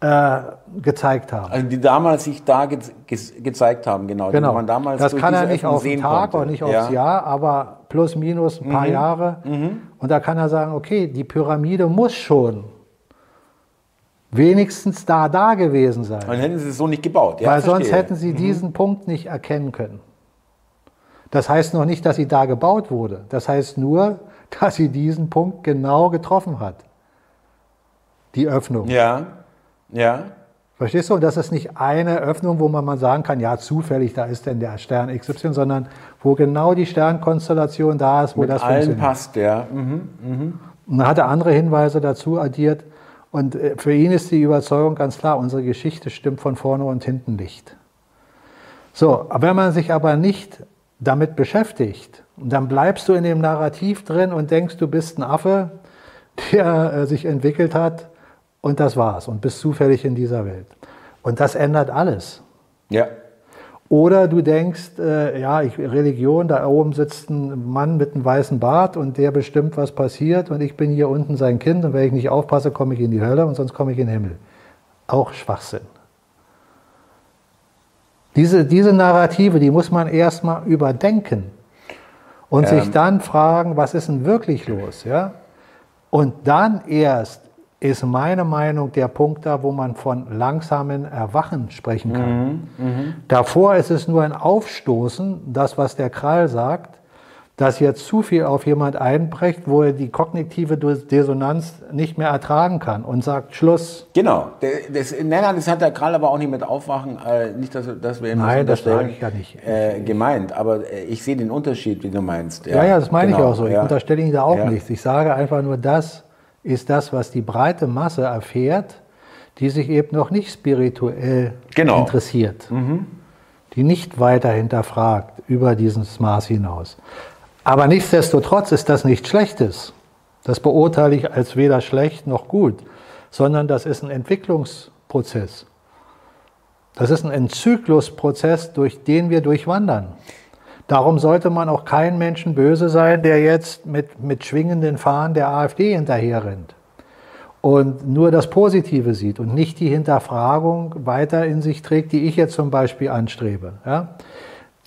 S2: äh, gezeigt haben.
S1: Also die damals sich da ge ge gezeigt haben, genau.
S2: genau. Man damals das kann er nicht auf den Tag konnte. und nicht aufs ja. Jahr, aber plus minus ein paar mhm. Jahre. Mhm. Und da kann er sagen, okay, die Pyramide muss schon wenigstens da da gewesen sein.
S1: Dann hätten sie es so nicht gebaut.
S2: Ja, Weil verstehe. sonst hätten sie mhm. diesen Punkt nicht erkennen können. Das heißt noch nicht, dass sie da gebaut wurde. Das heißt nur, dass sie diesen Punkt genau getroffen hat. Die Öffnung.
S1: Ja. Ja.
S2: Verstehst du? Und das ist nicht eine Öffnung, wo man mal sagen kann, ja, zufällig, da ist denn der Stern XY, sondern wo genau die Sternkonstellation da ist, wo
S1: Mit
S2: das
S1: allen passt, ja. Mhm,
S2: mhm. Und dann hat er andere Hinweise dazu addiert. Und äh, für ihn ist die Überzeugung ganz klar, unsere Geschichte stimmt von vorne und hinten nicht. So, wenn man sich aber nicht damit beschäftigt, dann bleibst du in dem Narrativ drin und denkst, du bist ein Affe, der äh, sich entwickelt hat und das war's und bist zufällig in dieser Welt. Und das ändert alles.
S1: Ja.
S2: Oder du denkst, äh, ja, ich, Religion, da oben sitzt ein Mann mit einem weißen Bart und der bestimmt, was passiert und ich bin hier unten sein Kind und wenn ich nicht aufpasse, komme ich in die Hölle und sonst komme ich in den Himmel. Auch Schwachsinn. Diese, diese Narrative, die muss man erstmal überdenken und ähm. sich dann fragen, was ist denn wirklich los, ja? Und dann erst ist meine Meinung der Punkt da, wo man von langsamen Erwachen sprechen kann. Mhm, mh. Davor ist es nur ein Aufstoßen, das, was der Krall sagt, dass jetzt zu viel auf jemand einbrecht, wo er die kognitive Dissonanz nicht mehr ertragen kann und sagt Schluss.
S1: Genau. Das, nein, das hat der Krall aber auch nicht mit Aufwachen, äh, nicht, dass, dass wir
S2: ihm Nein, das sage ich ja nicht.
S1: Äh, gemeint, aber äh, ich sehe den Unterschied, wie du meinst.
S2: Ja, ja, ja das meine genau, ich auch so. Ich ja. unterstelle Ihnen da auch ja. nichts. Ich sage einfach nur das, ist das, was die breite Masse erfährt, die sich eben noch nicht spirituell genau. interessiert, mhm. die nicht weiter hinterfragt über dieses Maß hinaus. Aber nichtsdestotrotz ist das nichts Schlechtes. Das beurteile ich als weder schlecht noch gut, sondern das ist ein Entwicklungsprozess. Das ist ein Enzyklusprozess, durch den wir durchwandern. Darum sollte man auch kein Menschen böse sein, der jetzt mit, mit schwingenden Fahnen der AfD hinterher rennt und nur das Positive sieht und nicht die Hinterfragung weiter in sich trägt, die ich jetzt zum Beispiel anstrebe. Ja?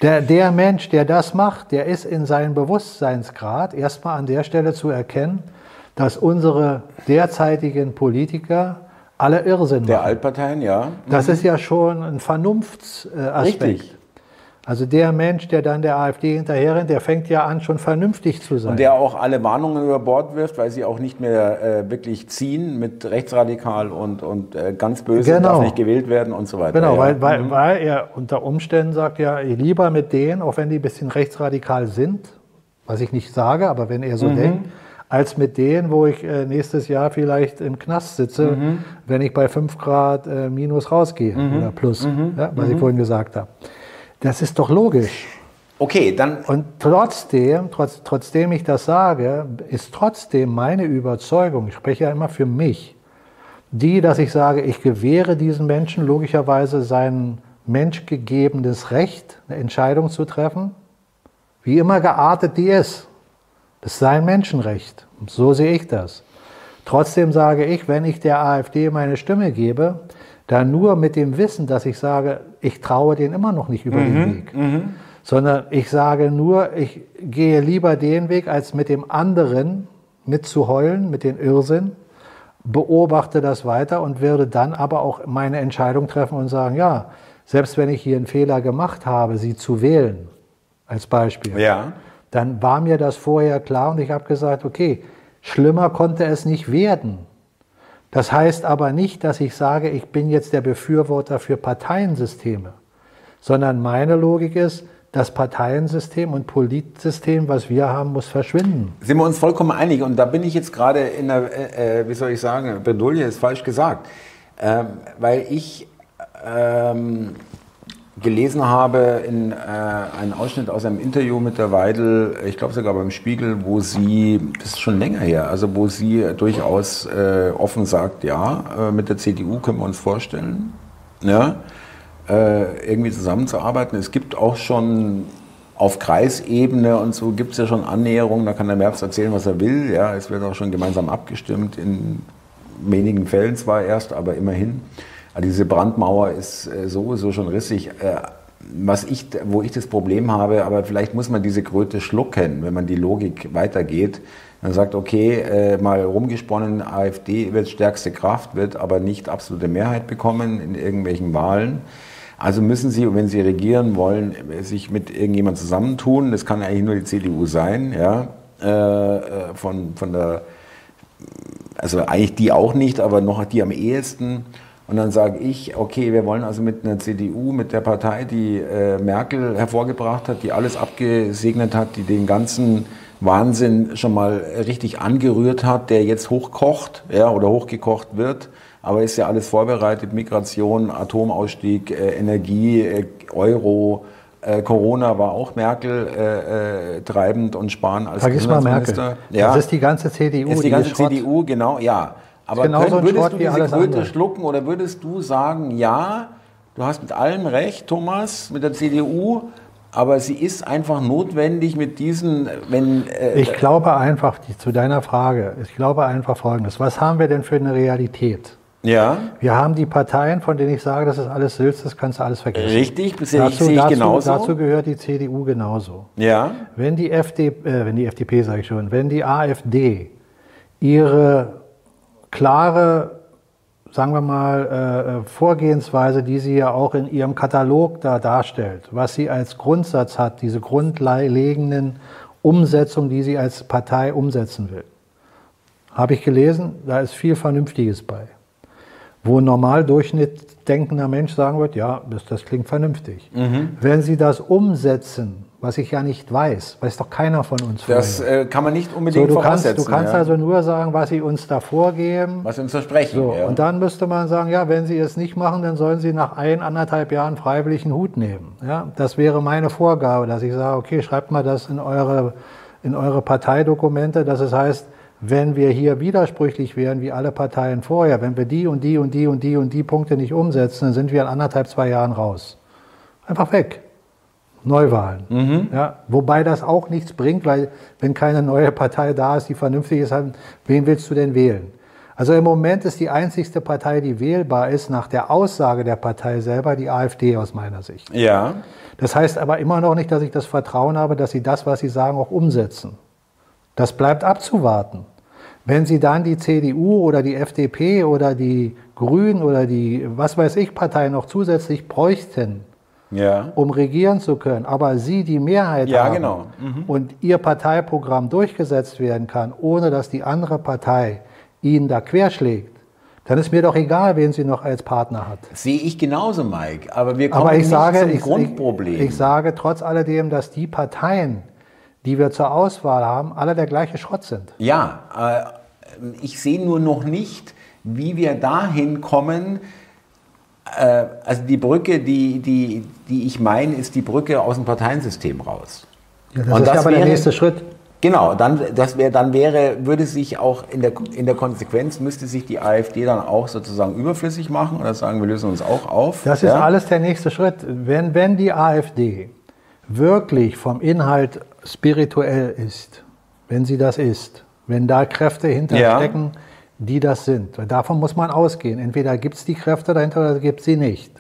S2: Der, der Mensch, der das macht, der ist in seinem Bewusstseinsgrad erstmal an der Stelle zu erkennen, dass unsere derzeitigen Politiker alle Irrsinn
S1: Der Altparteien, ja.
S2: Das ist ja schon ein Vernunftsaspekt. Richtig. Also der Mensch, der dann der AfD hinterherrennt, der fängt ja an, schon vernünftig zu sein.
S1: Und der auch alle Warnungen über Bord wirft, weil sie auch nicht mehr äh, wirklich ziehen mit rechtsradikal und, und äh, ganz böse, genau. darf nicht gewählt werden und so weiter.
S2: Genau, ja. weil, weil, mhm. weil er unter Umständen sagt, ja, lieber mit denen, auch wenn die ein bisschen rechtsradikal sind, was ich nicht sage, aber wenn er so mhm. denkt, als mit denen, wo ich äh, nächstes Jahr vielleicht im Knast sitze, mhm. wenn ich bei 5 Grad äh, minus rausgehe mhm. oder plus, mhm. ja, was ich mhm. vorhin gesagt habe. Das ist doch logisch.
S1: Okay, dann.
S2: Und trotzdem, trotz, trotzdem ich das sage, ist trotzdem meine Überzeugung, ich spreche ja immer für mich, die, dass ich sage, ich gewähre diesen Menschen logischerweise sein menschgegebenes Recht, eine Entscheidung zu treffen, wie immer geartet die ist. Das ist sein Menschenrecht. So sehe ich das. Trotzdem sage ich, wenn ich der AfD meine Stimme gebe, dann nur mit dem Wissen, dass ich sage, ich traue den immer noch nicht über mhm, den Weg. Mhm. Sondern ich sage nur, ich gehe lieber den Weg, als mit dem anderen mitzuheulen, mit dem Irrsinn, beobachte das weiter und würde dann aber auch meine Entscheidung treffen und sagen, ja, selbst wenn ich hier einen Fehler gemacht habe, sie zu wählen, als Beispiel,
S1: ja.
S2: dann war mir das vorher klar und ich habe gesagt, okay, schlimmer konnte es nicht werden. Das heißt aber nicht, dass ich sage, ich bin jetzt der Befürworter für Parteiensysteme, sondern meine Logik ist, das Parteiensystem und Politsystem, was wir haben, muss verschwinden.
S1: Sind wir uns vollkommen einig und da bin ich jetzt gerade in der, äh, äh wie soll ich sagen, Bredouille ist falsch gesagt, ähm, weil ich ähm, gelesen habe in äh, einen Ausschnitt aus einem Interview mit der Weidel, ich glaube sogar beim Spiegel, wo sie, das ist schon länger her, also wo sie durchaus äh, offen sagt, ja, äh, mit der CDU können wir uns vorstellen, ja, äh, irgendwie zusammenzuarbeiten. Es gibt auch schon auf Kreisebene und so gibt es ja schon Annäherungen, da kann der Merz erzählen, was er will, ja, es wird auch schon gemeinsam abgestimmt, in wenigen Fällen zwar erst, aber immerhin. Also diese Brandmauer ist äh, sowieso schon rissig. Äh, was ich, wo ich das Problem habe, aber vielleicht muss man diese Kröte schlucken, wenn man die Logik weitergeht. Man sagt, okay, äh, mal rumgesponnen, AfD wird stärkste Kraft, wird aber nicht absolute Mehrheit bekommen in irgendwelchen Wahlen. Also müssen Sie, wenn Sie regieren wollen, sich mit irgendjemand zusammentun. Das kann eigentlich nur die CDU sein, ja, von, von der, also eigentlich die auch nicht, aber noch die am ehesten. Und dann sage ich, okay, wir wollen also mit einer CDU, mit der Partei, die äh, Merkel hervorgebracht hat, die alles abgesegnet hat, die den ganzen Wahnsinn schon mal richtig angerührt hat, der jetzt hochkocht ja, oder hochgekocht wird. Aber ist ja alles vorbereitet, Migration, Atomausstieg, äh, Energie, äh, Euro, äh, Corona war auch Merkel äh, äh, treibend und Spahn als
S2: Vergiss mal Merkel. Ja. Das ist die ganze CDU.
S1: Das ist die ganze CDU, genau, ja. Aber
S2: Genauso
S1: können, würdest
S2: du
S1: diese Kröte andere. schlucken oder würdest du sagen, ja, du hast mit allem recht, Thomas, mit der CDU, aber sie ist einfach notwendig mit diesen, wenn...
S2: Äh, ich glaube einfach, die, zu deiner Frage, ich glaube einfach Folgendes. Was haben wir denn für eine Realität?
S1: Ja.
S2: Wir haben die Parteien, von denen ich sage, das ist alles Sülz, das kannst du alles vergessen.
S1: Richtig, das dazu, sehe ich dazu, genauso.
S2: Dazu gehört die CDU genauso.
S1: Ja.
S2: Wenn die, FD, äh, wenn die FDP, sage ich schon, wenn die AfD ihre klare, sagen wir mal, äh, äh, Vorgehensweise, die sie ja auch in ihrem Katalog da darstellt, was sie als Grundsatz hat, diese grundlegenden Umsetzungen, die sie als Partei umsetzen will. Habe ich gelesen, da ist viel Vernünftiges bei. Wo ein normal Durchschnitt denkender Mensch sagen wird, ja, das, das klingt vernünftig. Mhm. Wenn sie das umsetzen, was ich ja nicht weiß. Weiß doch keiner von uns.
S1: Das äh, kann man nicht unbedingt
S2: so, du. Kannst, du kannst ja. also nur sagen, was sie uns da vorgeben.
S1: Was sie uns versprechen.
S2: So, ja. Und dann müsste man sagen, ja, wenn sie es nicht machen, dann sollen sie nach ein, anderthalb Jahren freiwillig einen Hut nehmen. Ja, das wäre meine Vorgabe, dass ich sage, okay, schreibt mal das in eure, in eure Parteidokumente, dass es heißt, wenn wir hier widersprüchlich wären wie alle Parteien vorher, wenn wir die und die und die und die und die Punkte nicht umsetzen, dann sind wir in anderthalb, zwei Jahren raus. Einfach weg. Neuwahlen. Mhm. Ja, wobei das auch nichts bringt, weil wenn keine neue Partei da ist, die vernünftig ist, wen willst du denn wählen? Also im Moment ist die einzigste Partei, die wählbar ist, nach der Aussage der Partei selber, die AfD aus meiner Sicht.
S1: Ja.
S2: Das heißt aber immer noch nicht, dass ich das Vertrauen habe, dass sie das, was sie sagen, auch umsetzen. Das bleibt abzuwarten. Wenn sie dann die CDU oder die FDP oder die Grünen oder die, was weiß ich, Partei noch zusätzlich bräuchten, ja. um regieren zu können, aber sie die Mehrheit
S1: ja,
S2: haben
S1: genau.
S2: mhm. und ihr Parteiprogramm durchgesetzt werden kann, ohne dass die andere Partei ihnen da querschlägt, dann ist mir doch egal, wen sie noch als Partner hat.
S1: Sehe ich genauso, Mike. Aber wir kommen
S2: aber ich nicht sage,
S1: zum
S2: ich,
S1: Grundproblem.
S2: Ich, ich sage trotz alledem, dass die Parteien, die wir zur Auswahl haben, alle der gleiche Schrott sind.
S1: Ja, äh, ich sehe nur noch nicht, wie wir dahin kommen. Äh, also die Brücke, die, die, die ich meine, ist die Brücke aus dem Parteiensystem raus.
S2: Ja, das Und ist das aber wäre, der nächste Schritt.
S1: Genau, dann, das wär, dann wäre, würde sich auch in der, in der Konsequenz, müsste sich die AfD dann auch sozusagen überflüssig machen oder sagen, wir lösen uns auch auf.
S2: Das ist ja? alles der nächste Schritt. Wenn, wenn die AfD wirklich vom Inhalt spirituell ist, wenn sie das ist, wenn da Kräfte hinterstecken, ja. Die das sind, davon muss man ausgehen. Entweder gibt es die Kräfte dahinter oder gibt sie nicht.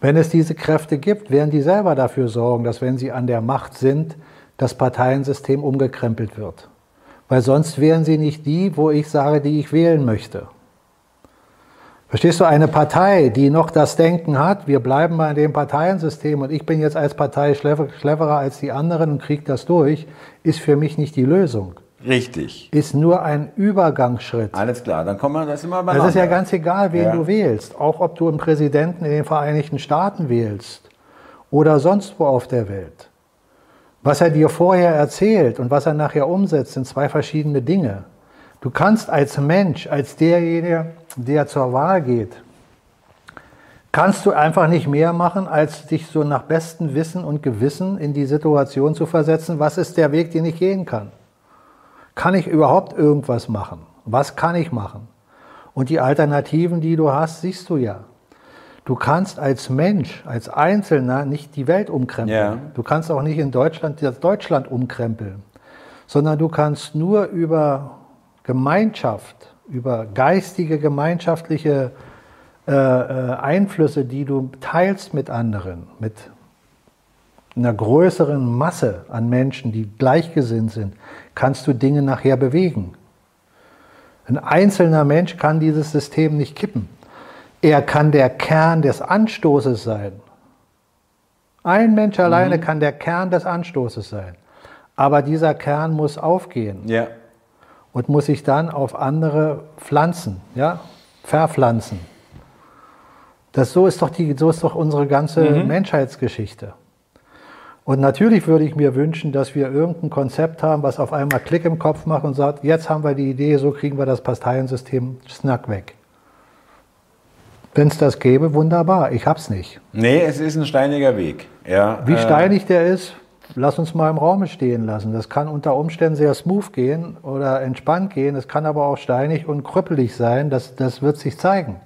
S2: Wenn es diese Kräfte gibt, werden die selber dafür sorgen, dass wenn sie an der Macht sind, das Parteiensystem umgekrempelt wird. Weil sonst wären sie nicht die, wo ich sage, die ich wählen möchte. Verstehst du, eine Partei, die noch das Denken hat, wir bleiben bei dem Parteiensystem und ich bin jetzt als Partei cleverer als die anderen und kriege das durch, ist für mich nicht die Lösung.
S1: Richtig.
S2: Ist nur ein Übergangsschritt.
S1: Alles klar, dann kommen wir das immer
S2: bei. Das ist ja ganz egal, wen ja. du wählst. Auch ob du einen Präsidenten in den Vereinigten Staaten wählst oder sonst wo auf der Welt. Was er dir vorher erzählt und was er nachher umsetzt, sind zwei verschiedene Dinge. Du kannst als Mensch, als derjenige, der zur Wahl geht, kannst du einfach nicht mehr machen, als dich so nach bestem Wissen und Gewissen in die Situation zu versetzen, was ist der Weg, den ich gehen kann? Kann ich überhaupt irgendwas machen? Was kann ich machen? Und die Alternativen, die du hast, siehst du ja. Du kannst als Mensch, als Einzelner nicht die Welt umkrempeln. Ja. Du kannst auch nicht in Deutschland das Deutschland umkrempeln, sondern du kannst nur über Gemeinschaft, über geistige, gemeinschaftliche äh, äh, Einflüsse, die du teilst mit anderen, mit einer größeren Masse an Menschen, die gleichgesinnt sind, kannst du Dinge nachher bewegen. Ein einzelner Mensch kann dieses System nicht kippen. Er kann der Kern des Anstoßes sein. Ein Mensch alleine mhm. kann der Kern des Anstoßes sein. Aber dieser Kern muss aufgehen
S1: ja.
S2: und muss sich dann auf andere pflanzen, ja? verpflanzen. Das, so, ist doch die, so ist doch unsere ganze mhm. Menschheitsgeschichte. Und natürlich würde ich mir wünschen, dass wir irgendein Konzept haben, was auf einmal Klick im Kopf macht und sagt, jetzt haben wir die Idee, so kriegen wir das Parteiensystem snack weg. Wenn es das gäbe, wunderbar. Ich hab's nicht.
S1: Nee, es ist ein steiniger Weg. Ja,
S2: Wie äh, steinig der ist, lass uns mal im Raum stehen lassen. Das kann unter Umständen sehr smooth gehen oder entspannt gehen. Es kann aber auch steinig und krüppelig sein. Das, das wird sich zeigen.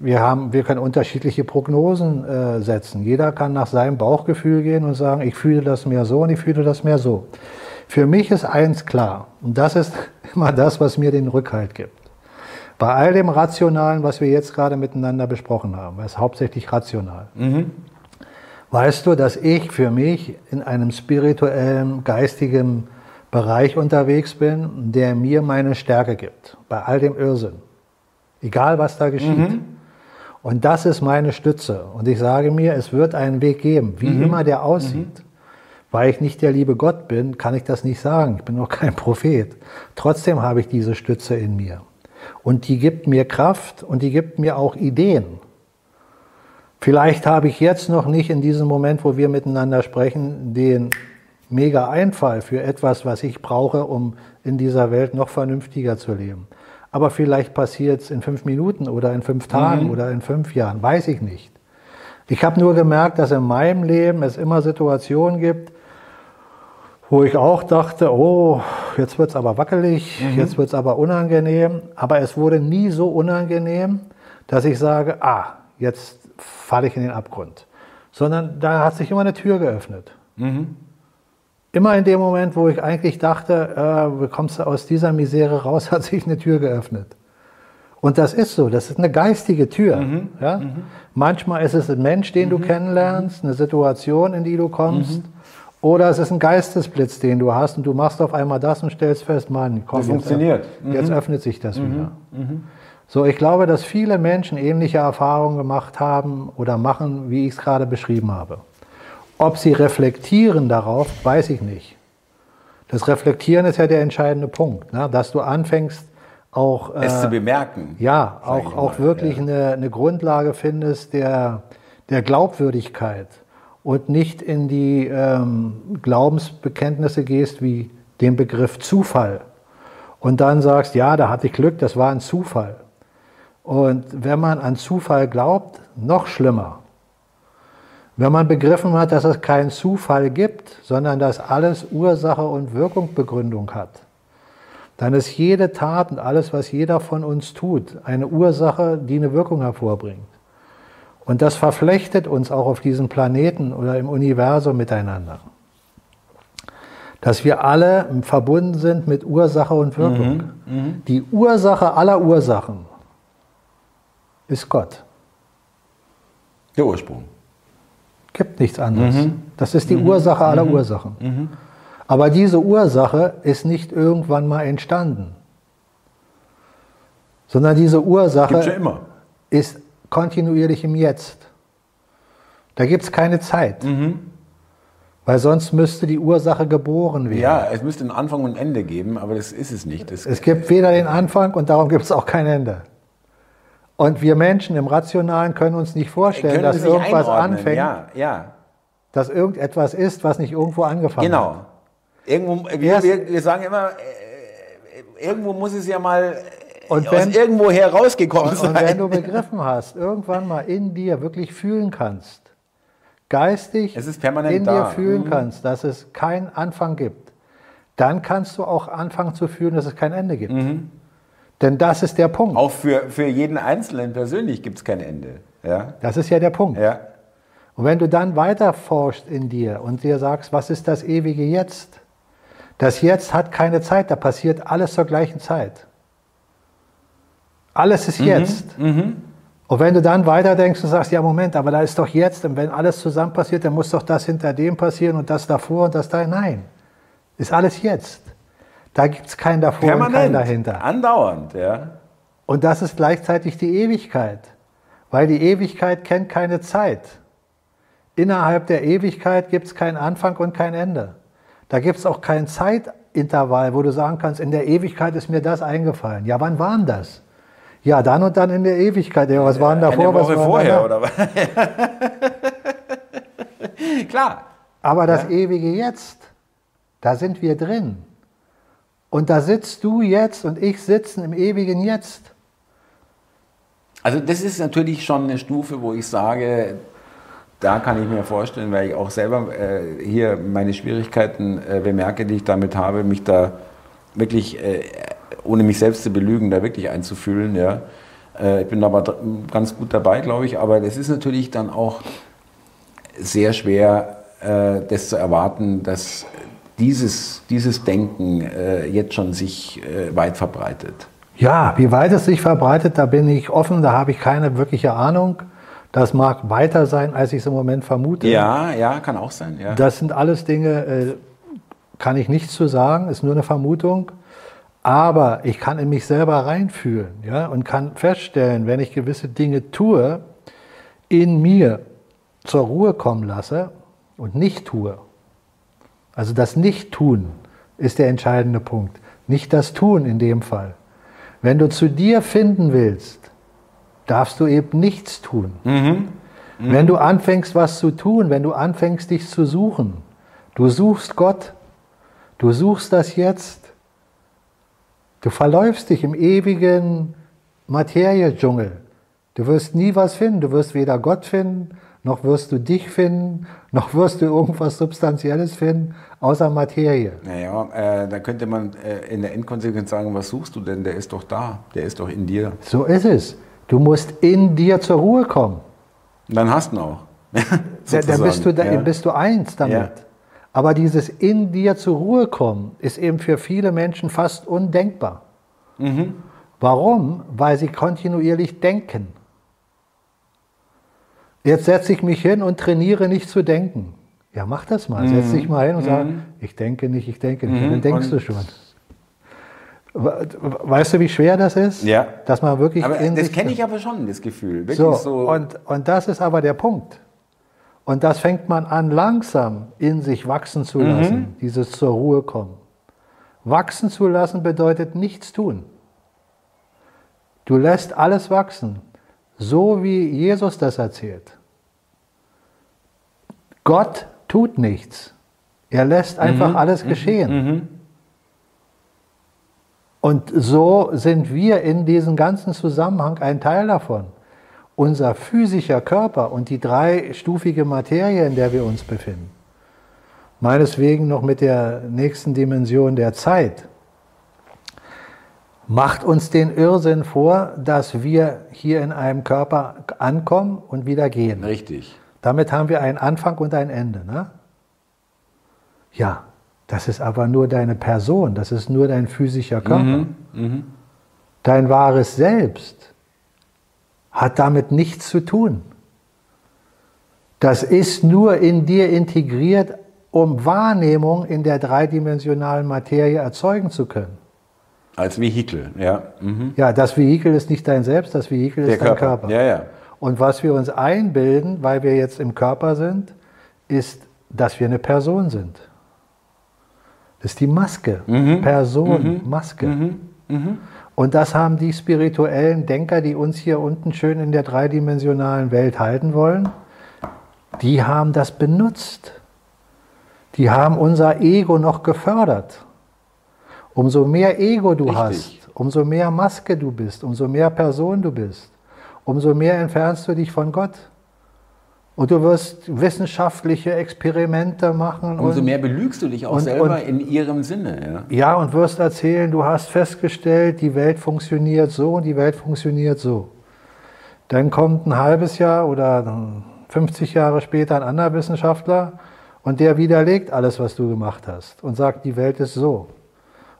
S2: Wir, haben, wir können unterschiedliche Prognosen äh, setzen. Jeder kann nach seinem Bauchgefühl gehen und sagen, ich fühle das mehr so und ich fühle das mehr so. Für mich ist eins klar, und das ist immer das, was mir den Rückhalt gibt. Bei all dem Rationalen, was wir jetzt gerade miteinander besprochen haben, weil es hauptsächlich rational, mhm. weißt du, dass ich für mich in einem spirituellen, geistigen Bereich unterwegs bin, der mir meine Stärke gibt, bei all dem Irrsinn. Egal, was da geschieht. Mhm. Und das ist meine Stütze. Und ich sage mir, es wird einen Weg geben, wie mhm. immer der aussieht. Mhm. Weil ich nicht der liebe Gott bin, kann ich das nicht sagen. Ich bin noch kein Prophet. Trotzdem habe ich diese Stütze in mir. Und die gibt mir Kraft und die gibt mir auch Ideen. Vielleicht habe ich jetzt noch nicht in diesem Moment, wo wir miteinander sprechen, den mega Einfall für etwas, was ich brauche, um in dieser Welt noch vernünftiger zu leben. Aber vielleicht passiert es in fünf Minuten oder in fünf Tagen mhm. oder in fünf Jahren, weiß ich nicht. Ich habe nur gemerkt, dass in meinem Leben es immer Situationen gibt, wo ich auch dachte, oh, jetzt wird es aber wackelig, mhm. jetzt wird es aber unangenehm. Aber es wurde nie so unangenehm, dass ich sage, ah, jetzt falle ich in den Abgrund. sondern da hat sich immer eine Tür geöffnet. Immer in dem Moment, wo ich eigentlich dachte, äh, wie kommst du aus dieser Misere raus, hat sich eine Tür geöffnet. Und das ist so, das ist eine geistige Tür.
S1: Mhm.
S2: Ja? Manchmal ist es ein Mensch, den du
S1: Mhm.
S2: kennenlernst, eine Situation, in die du kommst. Oder es ist ein Geistesblitz, den du hast und du machst auf einmal das und stellst fest, Mann, komm,
S1: Das
S2: jetzt-
S1: funktioniert. Mhm.
S2: Jetzt öffnet sich das wieder. So, ich glaube, dass viele Menschen ähnliche Erfahrungen gemacht haben oder machen, wie ich es gerade beschrieben habe. Ob sie reflektieren darauf, weiß ich nicht. Das Reflektieren ist ja der entscheidende Punkt, ne? dass du anfängst, auch
S1: Es
S2: äh,
S1: zu bemerken.
S2: ja, auch, auch wirklich
S1: ja.
S2: eine, eine Grundlage findest der, der Glaubwürdigkeit und nicht in die ähm, Glaubensbekenntnisse gehst wie den Begriff Zufall und dann sagst, ja, da hatte ich Glück, das war ein Zufall. Und wenn man an Zufall glaubt, noch schlimmer. Wenn man begriffen hat, dass es keinen Zufall gibt, sondern dass alles Ursache und Wirkungsbegründung hat, dann ist jede Tat und alles, was jeder von uns tut, eine Ursache, die eine Wirkung hervorbringt. Und das verflechtet uns auch auf diesem Planeten oder im Universum miteinander. Dass wir alle verbunden sind mit Ursache und Wirkung. Die Ursache aller Ursachen ist Gott.
S1: Der Ursprung.
S2: Gibt nichts anderes. Das ist die Ursache aller Ursachen. Aber diese Ursache ist nicht irgendwann mal entstanden, sondern diese Ursache
S1: immer.
S2: ist kontinuierlich im Jetzt. Da gibt es keine Zeit, weil sonst müsste die Ursache geboren werden.
S1: Ja, es müsste einen Anfang und ein Ende geben, aber das ist es nicht. Das,
S2: Es gibt weder den Anfang und darum gibt es auch kein Ende. Und wir Menschen im Rationalen können uns nicht vorstellen,
S1: können
S2: dass irgendwas
S1: einordnen.
S2: anfängt,
S1: Ja, ja.
S2: dass irgendetwas ist, was nicht irgendwo angefangen hat.
S1: Genau. Irgendwo, wir,
S2: Erst-
S1: wir, wir sagen immer, äh, irgendwo muss es ja mal
S2: Und
S1: aus
S2: wenn-
S1: irgendwo her rausgekommen
S2: Und,
S1: sein.
S2: und wenn du begriffen hast, irgendwann mal in dir wirklich fühlen kannst, geistig
S1: Es ist permanent
S2: in dir
S1: da.
S2: fühlen
S1: Mhm.
S2: kannst, dass es keinen Anfang gibt, dann kannst du auch anfangen zu fühlen, dass es kein Ende gibt.
S1: Mhm.
S2: Denn das ist der Punkt.
S1: Auch für, für jeden Einzelnen persönlich gibt es kein Ende. Ja?
S2: Das ist ja der Punkt.
S1: Ja.
S2: Und wenn du dann weiter forschst in dir und dir sagst, was ist das ewige Jetzt? Das Jetzt hat keine Zeit, da passiert alles zur gleichen Zeit. Alles ist jetzt. Und wenn du dann weiterdenkst und sagst, ja Moment, aber da ist doch jetzt, und wenn alles zusammen passiert, dann muss doch das hinter dem passieren und das davor und das da. Nein, ist alles jetzt. Da gibt es kein davor und kein
S1: Permanent.
S2: dahinter.
S1: Andauernd. Ja.
S2: Und das ist gleichzeitig die Ewigkeit, weil die Ewigkeit kennt keine Zeit. Innerhalb der Ewigkeit gibt es keinen Anfang und kein Ende. Da gibt es auch kein Zeitintervall, wo du sagen kannst, in der Ewigkeit ist mir das eingefallen. Ja, wann war denn das? Ja, dann und dann in der Ewigkeit. Ja, was war denn davor?
S1: Eine Woche
S2: was
S1: vorher oder was? Klar.
S2: Aber das ewige Jetzt, da sind wir drin. Und da sitzt du jetzt und ich sitzen im ewigen Jetzt.
S1: Also das ist natürlich schon eine Stufe, wo ich sage, da kann ich mir vorstellen, weil ich auch selber äh, hier meine Schwierigkeiten äh, bemerke, die ich damit habe, mich da wirklich, äh, ohne mich selbst zu belügen, da wirklich einzufühlen. Ja. Äh, ich bin aber ganz gut dabei, glaube ich, aber es ist natürlich dann auch sehr schwer, äh, das zu erwarten, dass dieses, dieses Denken äh, jetzt schon sich äh, weit verbreitet.
S2: Ja, wie weit es sich verbreitet, da bin ich offen, da habe ich keine wirkliche Ahnung. Das mag weiter sein, als ich es im Moment vermute.
S1: Ja, ja, kann auch sein. Ja.
S2: Das sind alles Dinge, äh, kann ich nichts zu sagen, ist nur eine Vermutung. Aber ich kann in mich selber reinfühlen ja, und kann feststellen, wenn ich gewisse Dinge tue, in mir zur Ruhe kommen lasse und nicht tue. Also das Nicht-Tun ist der entscheidende Punkt. Nicht das Tun in dem Fall. Wenn du zu dir finden willst, darfst du eben nichts tun. Wenn du anfängst, was zu tun, wenn du anfängst, dich zu suchen, du suchst Gott, du suchst das Jetzt, du verläufst dich im ewigen Materiedschungel. Du wirst nie was finden, du wirst weder Gott finden, noch wirst du dich finden, noch wirst du irgendwas Substanzielles finden, außer Materie.
S1: Naja, äh, da könnte man äh, in der Endkonsequenz sagen, was suchst du denn? Der ist doch da, der ist doch in dir.
S2: So ist es. Du musst in dir zur Ruhe kommen.
S1: Und dann hast du ihn auch.
S2: dann bist du, da, ja. bist du eins damit. Ja. Aber dieses in dir zur Ruhe kommen ist eben für viele Menschen fast undenkbar. Mhm. Warum? Weil sie kontinuierlich denken. Jetzt setze ich mich hin und trainiere nicht zu denken. Ja, mach das mal. Mhm. Setz dich mal hin und sag, mhm. ich denke nicht, ich denke nicht. Mhm. dann denkst und du schon. Weißt du, wie schwer das ist?
S1: Ja.
S2: Dass man wirklich.
S1: Aber das kenne ich aber schon, das Gefühl.
S2: So, so. Und, und das ist aber der Punkt. Und das fängt man an, langsam in sich wachsen zu lassen, mhm. dieses zur Ruhe kommen. Wachsen zu lassen bedeutet nichts tun. Du lässt alles wachsen, so wie Jesus das erzählt. Gott tut nichts. Er lässt einfach mhm. alles mhm. geschehen. Mhm. Und so sind wir in diesem ganzen Zusammenhang ein Teil davon. Unser physischer Körper und die dreistufige Materie, in der wir uns befinden. Meineswegen noch mit der nächsten Dimension der Zeit. Macht uns den Irrsinn vor, dass wir hier in einem Körper ankommen und wieder gehen.
S1: Richtig.
S2: Damit haben wir einen Anfang und ein Ende. Ne? Ja, das ist aber nur deine Person, das ist nur dein physischer Körper. Mhm, mh. Dein wahres Selbst hat damit nichts zu tun. Das ist nur in dir integriert, um Wahrnehmung in der dreidimensionalen Materie erzeugen zu können.
S1: Als Vehikel, ja.
S2: Mhm. Ja, das Vehikel ist nicht dein Selbst, das Vehikel der ist dein Körper. Körper.
S1: Ja, ja.
S2: Und was wir uns einbilden, weil wir jetzt im Körper sind, ist, dass wir eine Person sind. Das ist die Maske. Mhm. Person, mhm. Maske. Mhm. mhm. Und das haben die spirituellen Denker, die uns hier unten schön in der dreidimensionalen Welt halten wollen, die haben das benutzt. Die haben unser Ego noch gefördert. Umso mehr Ego du Richtig. hast, umso mehr Maske du bist, umso mehr Person du bist, umso mehr entfernst du dich von Gott. Und du wirst wissenschaftliche Experimente machen.
S1: Umso und, mehr belügst du dich auch und, selber und, in ihrem Sinne.
S2: Ja. ja, und wirst erzählen, du hast festgestellt, die Welt funktioniert so und die Welt funktioniert so. Dann kommt ein halbes Jahr oder 50 Jahre später ein anderer Wissenschaftler und der widerlegt alles, was du gemacht hast und sagt, die Welt ist so.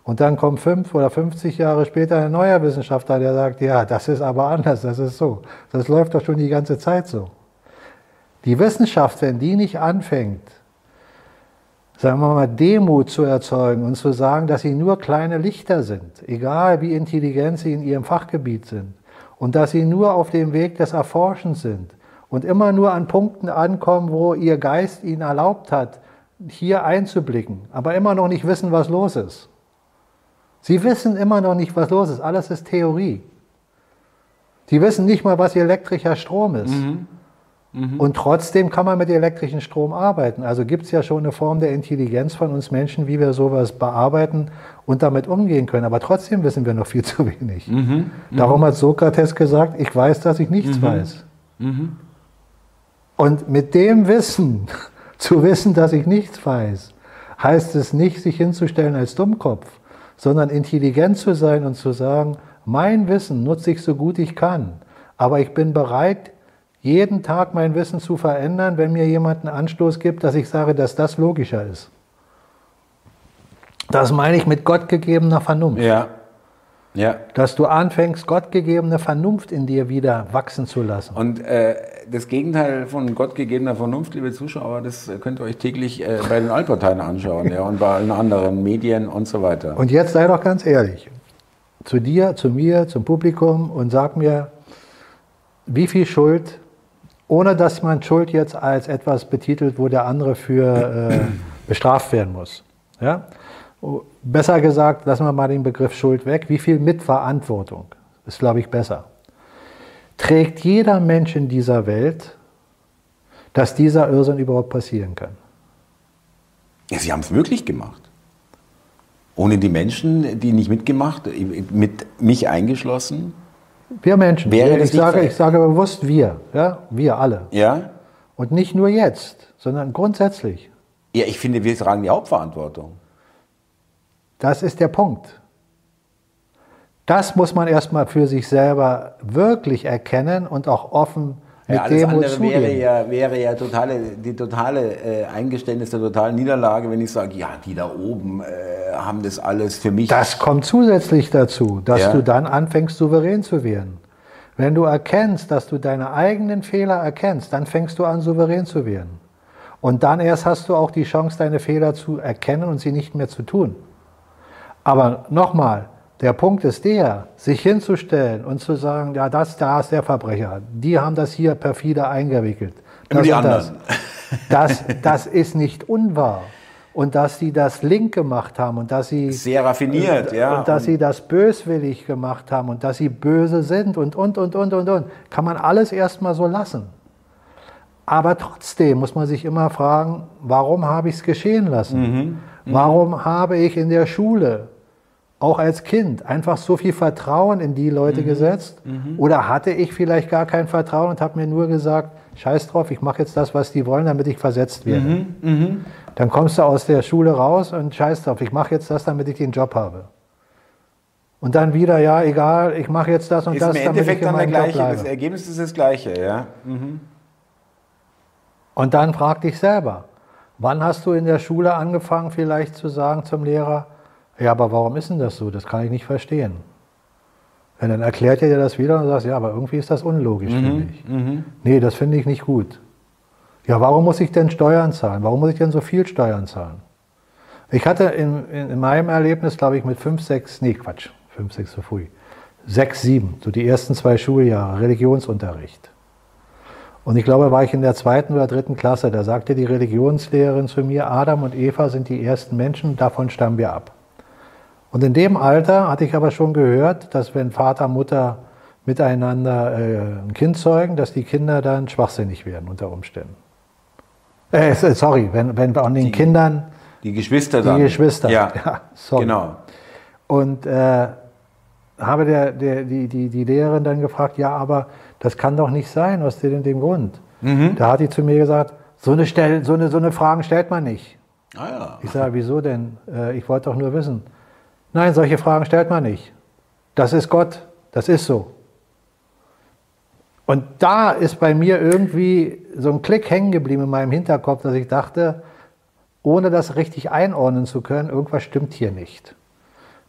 S2: Und dann kommt fünf oder 50 Jahre später ein neuer Wissenschaftler, der sagt, ja, das ist aber anders, das ist so. Das läuft doch schon die ganze Zeit so. Die Wissenschaft, wenn die nicht anfängt, sagen wir mal, Demut zu erzeugen und zu sagen, dass sie nur kleine Lichter sind, egal wie intelligent sie in ihrem Fachgebiet sind, und dass sie nur auf dem Weg des Erforschens sind und immer nur an Punkten ankommen, wo ihr Geist ihnen erlaubt hat, hier einzublicken, aber immer noch nicht wissen, was los ist. Sie wissen immer noch nicht, was los ist. Alles ist Theorie. Sie wissen nicht mal, was elektrischer Strom ist. Mhm. Mhm. Und trotzdem kann man mit elektrischem Strom arbeiten. Also gibt es ja schon eine Form der Intelligenz von uns Menschen, wie wir sowas bearbeiten und damit umgehen können. Aber trotzdem wissen wir noch viel zu wenig. Mhm. mhm. Darum hat Sokrates gesagt, ich weiß, dass ich nichts mhm. weiß. Mhm. Und mit dem Wissen, zu wissen, dass ich nichts weiß, heißt es nicht, sich hinzustellen als Dummkopf, sondern intelligent zu sein und zu sagen, mein Wissen nutze ich so gut ich kann, aber ich bin bereit, jeden Tag mein Wissen zu verändern, wenn mir jemand einen Anstoß gibt, dass ich sage, dass das logischer ist. Das meine ich mit gottgegebener Vernunft.
S1: Ja. Ja.
S2: Dass du anfängst, gottgegebene Vernunft in dir wieder wachsen zu lassen.
S1: Und äh, das Gegenteil von gottgegebener Vernunft, liebe Zuschauer, das könnt ihr euch täglich äh, bei den Altparteien anschauen ja, und bei allen anderen Medien und so weiter.
S2: Und jetzt sei doch ganz ehrlich, zu dir, zu mir, zum Publikum und sag mir, wie viel Schuld ohne dass man Schuld jetzt als etwas betitelt, wo der andere für äh, bestraft werden muss. Ja? Besser gesagt, lassen wir mal den Begriff Schuld weg. Wie viel Mitverantwortung ist, glaube ich, besser. Trägt jeder Mensch in dieser Welt, dass dieser Irrsinn überhaupt passieren kann?
S1: Ja, sie haben es möglich gemacht. Ohne die Menschen, die nicht mitgemacht, mit mich eingeschlossen,
S2: wir Menschen. Wäre ich, sage, ich sage bewusst wir, ja, wir alle.
S1: Ja.
S2: Und nicht nur jetzt, sondern grundsätzlich.
S1: Ja, ich finde, wir tragen die Hauptverantwortung.
S2: Das ist der Punkt. Das muss man erstmal für sich selber wirklich erkennen und auch offen mit
S1: Ja, alles
S2: dem
S1: andere
S2: zugehen.
S1: wäre ja, wäre ja totale, die totale äh, Eingeständnis der totalen Niederlage, wenn ich sage, ja, die da oben äh, haben das alles für mich.
S2: Das kommt zusätzlich dazu, dass
S1: Ja.
S2: du dann anfängst, souverän zu werden. Wenn du erkennst, dass du deine eigenen Fehler erkennst, dann fängst du an, souverän zu werden. Und dann erst hast du auch die Chance, deine Fehler zu erkennen und sie nicht mehr zu tun. Aber nochmal, der Punkt ist der, sich hinzustellen und zu sagen, ja, das, da ist der Verbrecher, die haben das hier perfide eingewickelt. Das
S1: die
S2: und das.
S1: anderen.
S2: Das, das ist nicht unwahr. Und dass sie das link gemacht haben und dass sie
S1: Sehr raffiniert, ja.
S2: und dass sie das böswillig gemacht haben und dass sie böse sind und, und, und, und, und, und. Kann man alles erstmal so lassen. Aber trotzdem muss man sich immer fragen, warum habe ich es geschehen lassen? Warum habe ich in der Schule, auch als Kind, einfach so viel Vertrauen in die Leute gesetzt? Oder hatte ich vielleicht gar kein Vertrauen und habe mir nur gesagt, scheiß drauf, ich mache jetzt das, was die wollen, damit ich versetzt werde? Dann kommst du aus der Schule raus und scheiß drauf, ich mache jetzt das, damit ich den Job habe. Und dann wieder, ja, egal, ich mache jetzt das und
S1: ist
S2: das,
S1: im
S2: damit ich
S1: Endeffekt
S2: in
S1: dann gleiche. Das. Ergebnis ist das gleiche, ja.
S2: Und dann frag dich selber, wann hast du in der Schule angefangen, vielleicht zu sagen zum Lehrer, ja, aber warum ist denn das so? Das kann ich nicht verstehen. Und dann erklärt er dir das wieder und sagst, ja, aber irgendwie ist das unlogisch, finde ich. Nee, das finde ich nicht gut. Ja, warum muss ich denn Steuern zahlen? Warum muss ich denn so viel Steuern zahlen? Ich hatte in, in, in meinem Erlebnis, glaube ich, mit fünf, sechs, nee, Quatsch, fünf, sechs so früh, sechs, sieben, so die ersten zwei Schuljahre, Religionsunterricht. Und ich glaube, war ich in der zweiten oder dritten Klasse, da sagte die Religionslehrerin zu mir, Adam und Eva sind die ersten Menschen, davon stammen wir ab. Und in dem Alter hatte ich aber schon gehört, dass wenn Vater, Mutter miteinander äh, ein Kind zeugen, dass die Kinder dann schwachsinnig werden unter Umständen. Äh, sorry, wenn, wenn an den
S1: Die-
S2: Kindern
S1: Die Geschwister
S2: die
S1: dann.
S2: Geschwister.
S1: Ja,
S2: sorry.
S1: genau.
S2: Und äh, habe der, der, die, die, die Lehrerin dann gefragt, ja, aber das kann doch nicht sein, aus dem, dem Grund.
S1: Mhm.
S2: Da hat die zu mir gesagt, so eine, Stell, so, eine, so eine Fragen stellt man nicht.
S1: Ah ja.
S2: Ich sage, wieso denn? Äh, ich wollte doch nur wissen. Nein, solche Fragen stellt man nicht. Das ist Gott, das ist so. Und da ist bei mir irgendwie so ein Klick hängen geblieben in meinem Hinterkopf, dass ich dachte, ohne das richtig einordnen zu können, irgendwas stimmt hier nicht.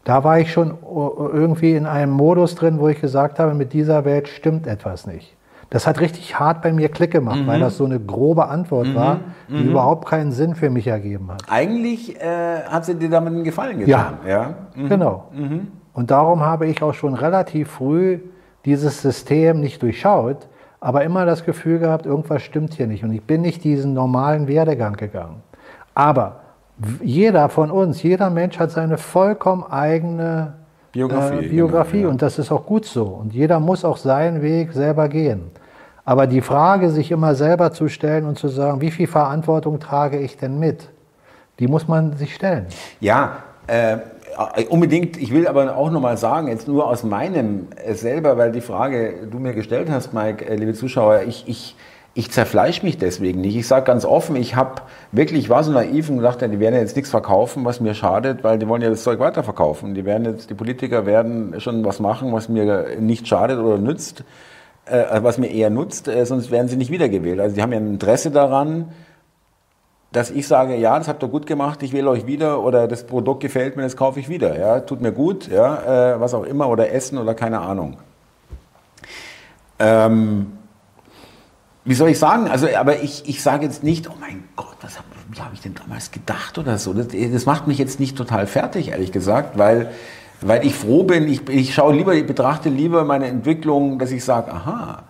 S2: Da war ich schon irgendwie in einem Modus drin, wo ich gesagt habe, mit dieser Welt stimmt etwas nicht. Das hat richtig hart bei mir Klick gemacht, weil das so eine grobe Antwort war, die überhaupt keinen Sinn für mich ergeben hat.
S1: Eigentlich äh, hat sie dir damit einen Gefallen getan. Ja. Mhm.
S2: Genau. Und darum habe ich auch schon relativ früh dieses System nicht durchschaut, aber immer das Gefühl gehabt, irgendwas stimmt hier nicht. Und ich bin nicht diesen normalen Werdegang gegangen. Aber jeder von uns, jeder Mensch hat seine vollkommen eigene
S1: Biografie,
S2: äh, Biografie
S1: genau, ja.
S2: und das ist auch gut so. Und jeder muss auch seinen Weg selber gehen. Aber die Frage, sich immer selber zu stellen und zu sagen, wie viel Verantwortung trage ich denn mit, die muss man sich stellen.
S1: Ja, äh, unbedingt. Ich will aber auch nochmal sagen, jetzt nur aus meinem äh, selber, weil die Frage du mir gestellt hast, Mike, äh, liebe Zuschauer, ich, ich, ich zerfleisch mich deswegen nicht. Ich sage ganz offen, ich habe wirklich, ich war so naiv und gedacht, die werden jetzt nichts verkaufen, was mir schadet, weil die wollen ja das Zeug weiterverkaufen. Die werden jetzt, die Politiker werden schon was machen, was mir nicht schadet oder nützt, äh, was mir eher nutzt, äh, sonst werden sie nicht wiedergewählt. Also die haben ja ein Interesse daran, dass ich sage, ja, das habt ihr gut gemacht, ich wähle euch wieder oder das Produkt gefällt mir, das kaufe ich wieder. Ja, tut mir gut, ja, äh, was auch immer oder Essen oder keine Ahnung. Ähm, wie soll ich sagen? Also, aber ich, ich sage jetzt nicht, oh mein Gott, was hab, habe ich denn damals gedacht oder so. Das, das macht mich jetzt nicht total fertig, ehrlich gesagt, weil, weil ich froh bin, ich, ich schaue lieber, ich betrachte lieber meine Entwicklung, dass ich sage, aha,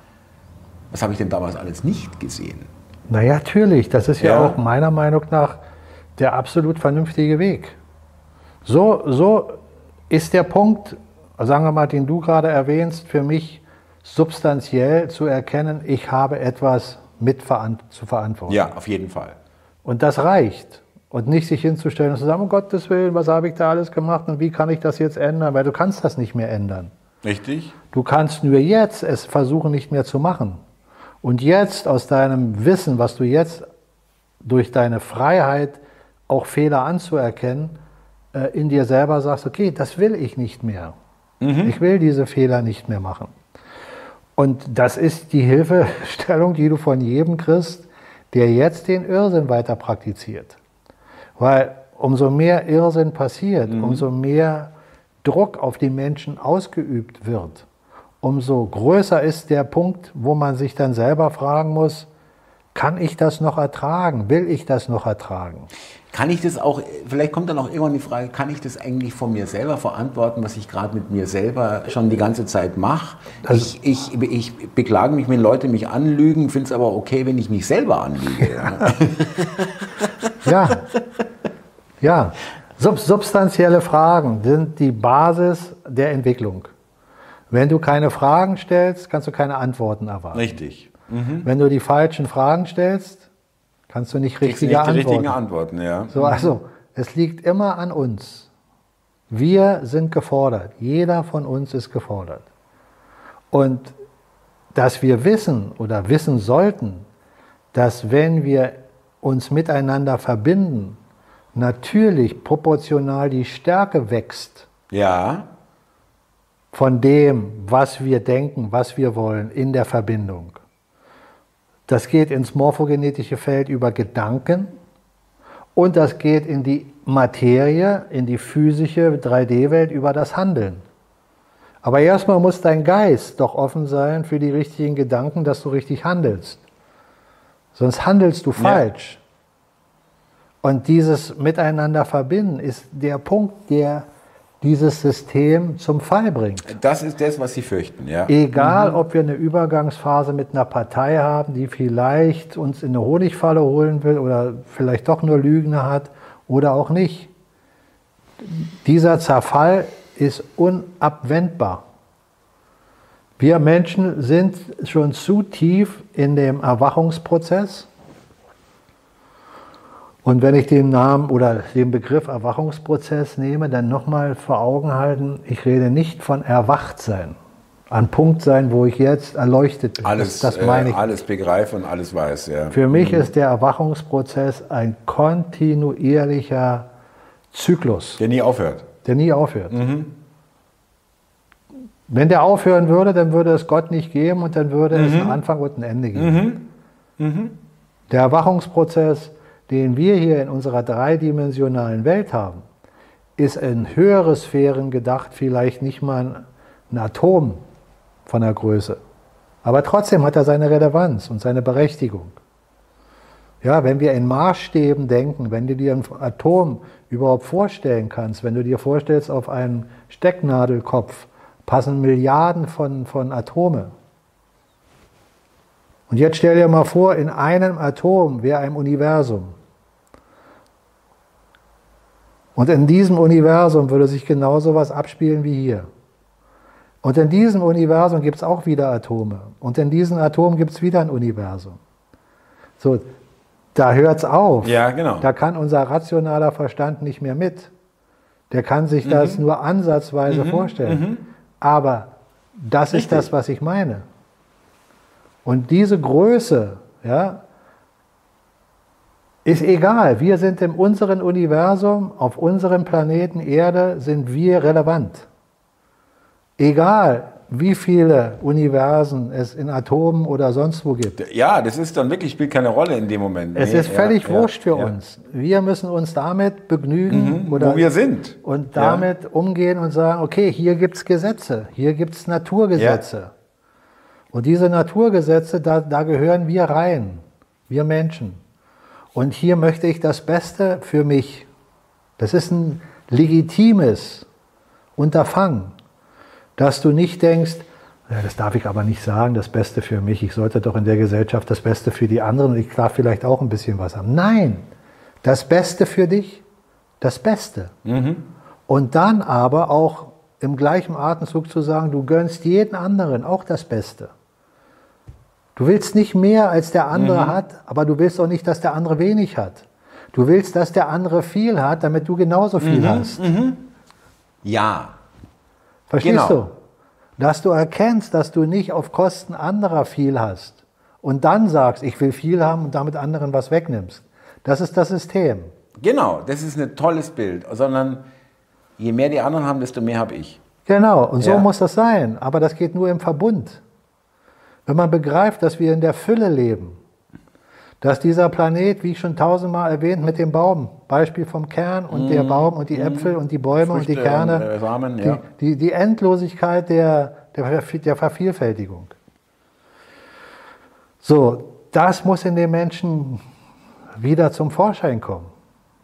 S1: was habe ich denn damals alles nicht gesehen?
S2: Naja, natürlich. Das ist ja,
S1: Ja.
S2: auch meiner Meinung nach der absolut vernünftige Weg. So, so ist der Punkt, sagen wir mal, den du gerade erwähnst, für mich substanziell zu erkennen, ich habe etwas mit zu verantworten.
S1: Ja, auf jeden Fall.
S2: Und das reicht. Und nicht sich hinzustellen und zu sagen, um Gottes Willen, was habe ich da alles gemacht und wie kann ich das jetzt ändern? Weil du kannst das nicht mehr ändern.
S1: Richtig?
S2: Du kannst nur jetzt es versuchen, nicht mehr zu machen. Und jetzt aus deinem Wissen, was du jetzt durch deine Freiheit auch Fehler anzuerkennen, äh, in dir selber sagst, okay, das will ich nicht mehr. Ich will diese Fehler nicht mehr machen. Und das ist die Hilfestellung, die du von jedem kriegst, der jetzt den Irrsinn weiter praktiziert. Weil umso mehr Irrsinn passiert, mhm. umso mehr Druck auf die Menschen ausgeübt wird, umso größer ist der Punkt, wo man sich dann selber fragen muss, kann ich das noch ertragen? Will ich das noch ertragen?
S1: Kann ich das auch, vielleicht kommt dann auch irgendwann die Frage, kann ich das eigentlich von mir selber verantworten, was ich gerade mit mir selber schon die ganze Zeit mache? Also ich, ich, ich beklage mich, wenn Leute mich anlügen, finde es aber okay, wenn ich mich selber anlüge.
S2: ja, ja. Sub substanzielle Fragen sind die Basis der Entwicklung. Wenn du keine Fragen stellst, kannst du keine Antworten erwarten.
S1: Richtig.
S2: Mhm. Wenn du die falschen Fragen stellst, kannst du nicht richtige nicht Antworten. richtigen
S1: Antworten, ja.
S2: So, also, es liegt immer an uns. Wir sind gefordert. Jeder von uns ist gefordert. Und dass wir wissen oder wissen sollten, dass wenn wir uns miteinander verbinden, natürlich proportional die Stärke wächst.
S1: Ja.
S2: Von dem, was wir denken, was wir wollen in der Verbindung. Das geht ins morphogenetische Feld über Gedanken und das geht in die Materie, in die physische 3D-Welt über das Handeln. Aber erstmal muss dein Geist doch offen sein für die richtigen Gedanken, dass du richtig handelst. Sonst handelst du falsch. Ja. Und dieses Miteinander verbinden ist der Punkt, der dieses System zum Fall bringt.
S1: Das ist das, was Sie fürchten, ja.
S2: Egal, mhm. ob wir eine Übergangsphase mit einer Partei haben, die vielleicht uns in eine Honigfalle holen will oder vielleicht doch nur Lügner hat oder auch nicht. Dieser Zerfall ist unabwendbar. Wir Menschen sind schon zu tief in dem Erwachungsprozess und wenn ich den Namen oder den Begriff Erwachungsprozess nehme, dann nochmal vor Augen halten, ich rede nicht von Erwachtsein. An Punkt sein, wo ich jetzt erleuchtet bin.
S1: Alles, das, das meine ich. Äh, alles begreife und alles weiß, ja.
S2: Für mich mhm. ist der Erwachungsprozess ein kontinuierlicher Zyklus.
S1: Der nie aufhört.
S2: Der nie aufhört. Mhm. Wenn der aufhören würde, dann würde es Gott nicht geben und dann würde mhm. es einen Anfang und ein Ende geben. Mhm. mhm. Der Erwachungsprozess den wir hier in unserer dreidimensionalen Welt haben, ist in höhere Sphären gedacht, vielleicht nicht mal ein Atom von der Größe. Aber trotzdem hat er seine Relevanz und seine Berechtigung. Ja, wenn wir in Maßstäben denken, wenn du dir ein Atom überhaupt vorstellen kannst, wenn du dir vorstellst, auf einen Stecknadelkopf passen Milliarden von, von Atome. Und jetzt stell dir mal vor, in einem Atom wäre ein Universum. Und in diesem Universum würde sich genauso was abspielen wie hier. Und in diesem Universum gibt es auch wieder Atome. Und in diesen Atomen gibt es wieder ein Universum. So, da hört es auf.
S1: Ja, genau.
S2: Da kann unser rationaler Verstand nicht mehr mit. Der kann sich mhm. das nur ansatzweise mhm. vorstellen. Mhm. Aber das Richtig. ist das, was ich meine. Und diese Größe, ja, ist egal. Wir sind in unserem Universum, auf unserem Planeten Erde, sind wir relevant. Egal, wie viele Universen es in Atomen oder sonst wo gibt.
S1: Ja, das ist dann wirklich, spielt keine Rolle in dem Moment.
S2: Es nee, ist völlig ja, wurscht für ja. uns. Wir müssen uns damit begnügen,
S1: mhm, oder wo wir sind.
S2: Und damit ja. umgehen und sagen, okay, hier gibt es Gesetze, hier gibt es Naturgesetze. Und diese Naturgesetze, da, da gehören wir rein, wir Menschen. Und hier möchte ich das Beste für mich. Das ist ein legitimes Unterfangen, dass du nicht denkst, ja, das darf ich aber nicht sagen, das Beste für mich. Ich sollte doch in der Gesellschaft das Beste für die anderen und ich darf vielleicht auch ein bisschen was haben. Nein, das Beste für dich, das Beste. Mhm. Und dann aber auch im gleichen Atemzug zu sagen, du gönnst jeden anderen auch das Beste. Du willst nicht mehr, als der andere mhm. hat, aber du willst auch nicht, dass der andere wenig hat. Du willst, dass der andere viel hat, damit du genauso viel mhm. hast. Mhm.
S1: Ja.
S2: Verstehst genau. du? Dass du erkennst, dass du nicht auf Kosten anderer viel hast und dann sagst, ich will viel haben und damit anderen was wegnimmst. Das ist das System.
S1: Genau, das ist ein tolles Bild, sondern je mehr die anderen haben, desto mehr habe ich.
S2: Genau, und so ja. muss das sein. Aber das geht nur im Verbund. Wenn man begreift, dass wir in der Fülle leben, dass dieser Planet, wie ich schon tausendmal erwähnt, mit dem Baum, Beispiel vom Kern und mm, der Baum und die mm, Äpfel und die Bäume Früchte und die Kerne, und, äh, Samen, ja. die, die, die, Endlosigkeit der, der, der Vervielfältigung. So, das muss in den Menschen wieder zum Vorschein kommen.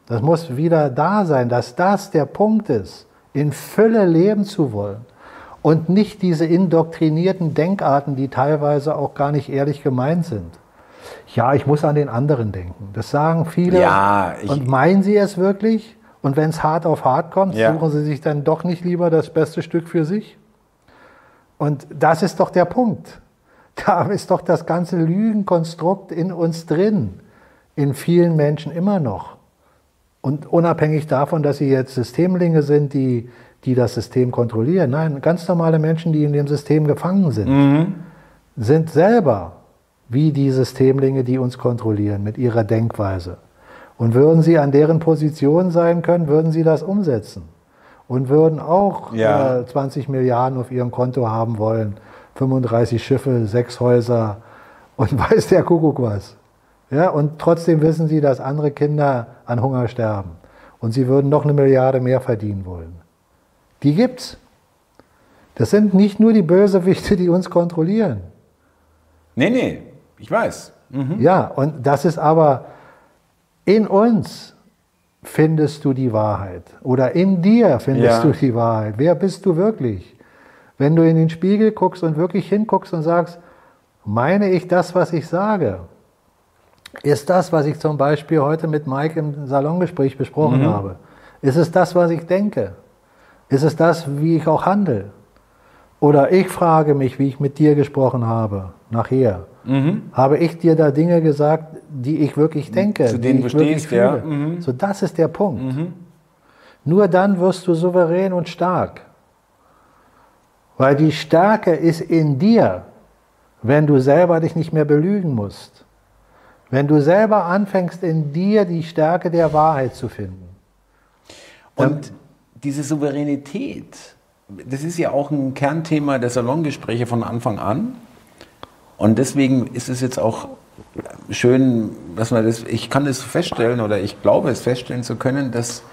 S2: Das muss wieder da sein, dass das der Punkt ist, in Fülle leben zu wollen und nicht diese indoktrinierten Denkarten, die teilweise auch gar nicht ehrlich gemeint sind. Ja, ich muss an den anderen denken. Das sagen viele.
S1: Ja,
S2: und meinen sie es wirklich? Und wenn es hart auf hart kommt, ja. suchen sie sich dann doch nicht lieber das beste Stück für sich? Und das ist doch der Punkt. Da ist doch das ganze Lügenkonstrukt in uns drin, in vielen Menschen immer noch. Und unabhängig davon, dass sie jetzt Systemlinge sind, die, die das System kontrollieren. Nein, ganz normale Menschen, die in dem System gefangen sind, mhm. sind selber wie die Systemlinge, die uns kontrollieren mit ihrer Denkweise. Und würden sie an deren Position sein können, würden sie das umsetzen. Und würden auch ja. äh, 20 Milliarden auf ihrem Konto haben wollen, 35 Schiffe, sechs Häuser und weiß der Kuckuck was. Ja, und trotzdem wissen sie, dass andere Kinder an Hunger sterben. Und sie würden noch eine Milliarde mehr verdienen wollen. Die gibt's. Das sind nicht nur die Bösewichte, die uns kontrollieren.
S1: Nee, nee. Ich weiß.
S2: Mhm. Ja, und das ist aber in uns findest du die Wahrheit oder in dir findest ja. du die Wahrheit. Wer bist du wirklich? Wenn du in den Spiegel guckst und wirklich hinguckst und sagst, meine ich das, was ich sage? Ist das, was ich zum Beispiel heute mit Mike im Salongespräch besprochen mhm. habe? Ist es das, was ich denke? Ist es das, wie ich auch handle? Oder ich frage mich, wie ich mit dir gesprochen habe, nachher. Mhm. Habe ich dir da Dinge gesagt, die ich wirklich denke?
S1: Zu denen
S2: du
S1: stehst, ja. Mhm.
S2: So, das ist der Punkt. Mhm. Nur dann wirst du souverän und stark. Weil die Stärke ist in dir, wenn du selber dich nicht mehr belügen musst. Wenn du selber anfängst, in dir die Stärke der Wahrheit zu finden.
S1: Und diese Souveränität, das ist ja auch ein Kernthema der Salongespräche von Anfang an. Und deswegen ist es jetzt auch schön, dass man das, ich kann das feststellen oder ich glaube es feststellen zu können, dass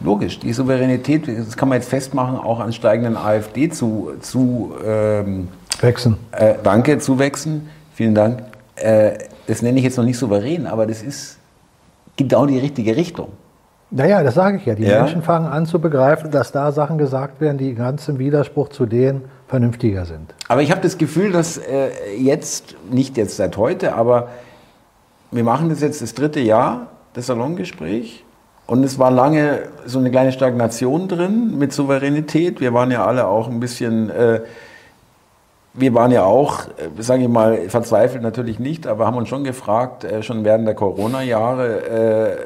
S1: logisch, die Souveränität, das kann man jetzt festmachen, auch an steigenden AfD zu, zu
S2: ähm, wechseln.
S1: Äh, danke, zuwechseln. Vielen Dank. Äh, das nenne ich jetzt noch nicht souverän, aber das ist, gibt auch die richtige Richtung.
S2: Naja, das sage ich ja. Die ja. Menschen fangen an zu begreifen, dass da Sachen gesagt werden, die ganz im Widerspruch zu denen vernünftiger sind.
S1: Aber ich habe das Gefühl, dass äh, jetzt, nicht jetzt seit heute, aber wir machen das jetzt das dritte Jahr, das Salongespräch. Und es war lange so eine kleine Stagnation drin mit Souveränität. Wir waren ja alle auch ein bisschen äh, wir waren ja auch, äh, sage ich mal, verzweifelt natürlich nicht, aber haben uns schon gefragt, äh, schon während der Corona-Jahre,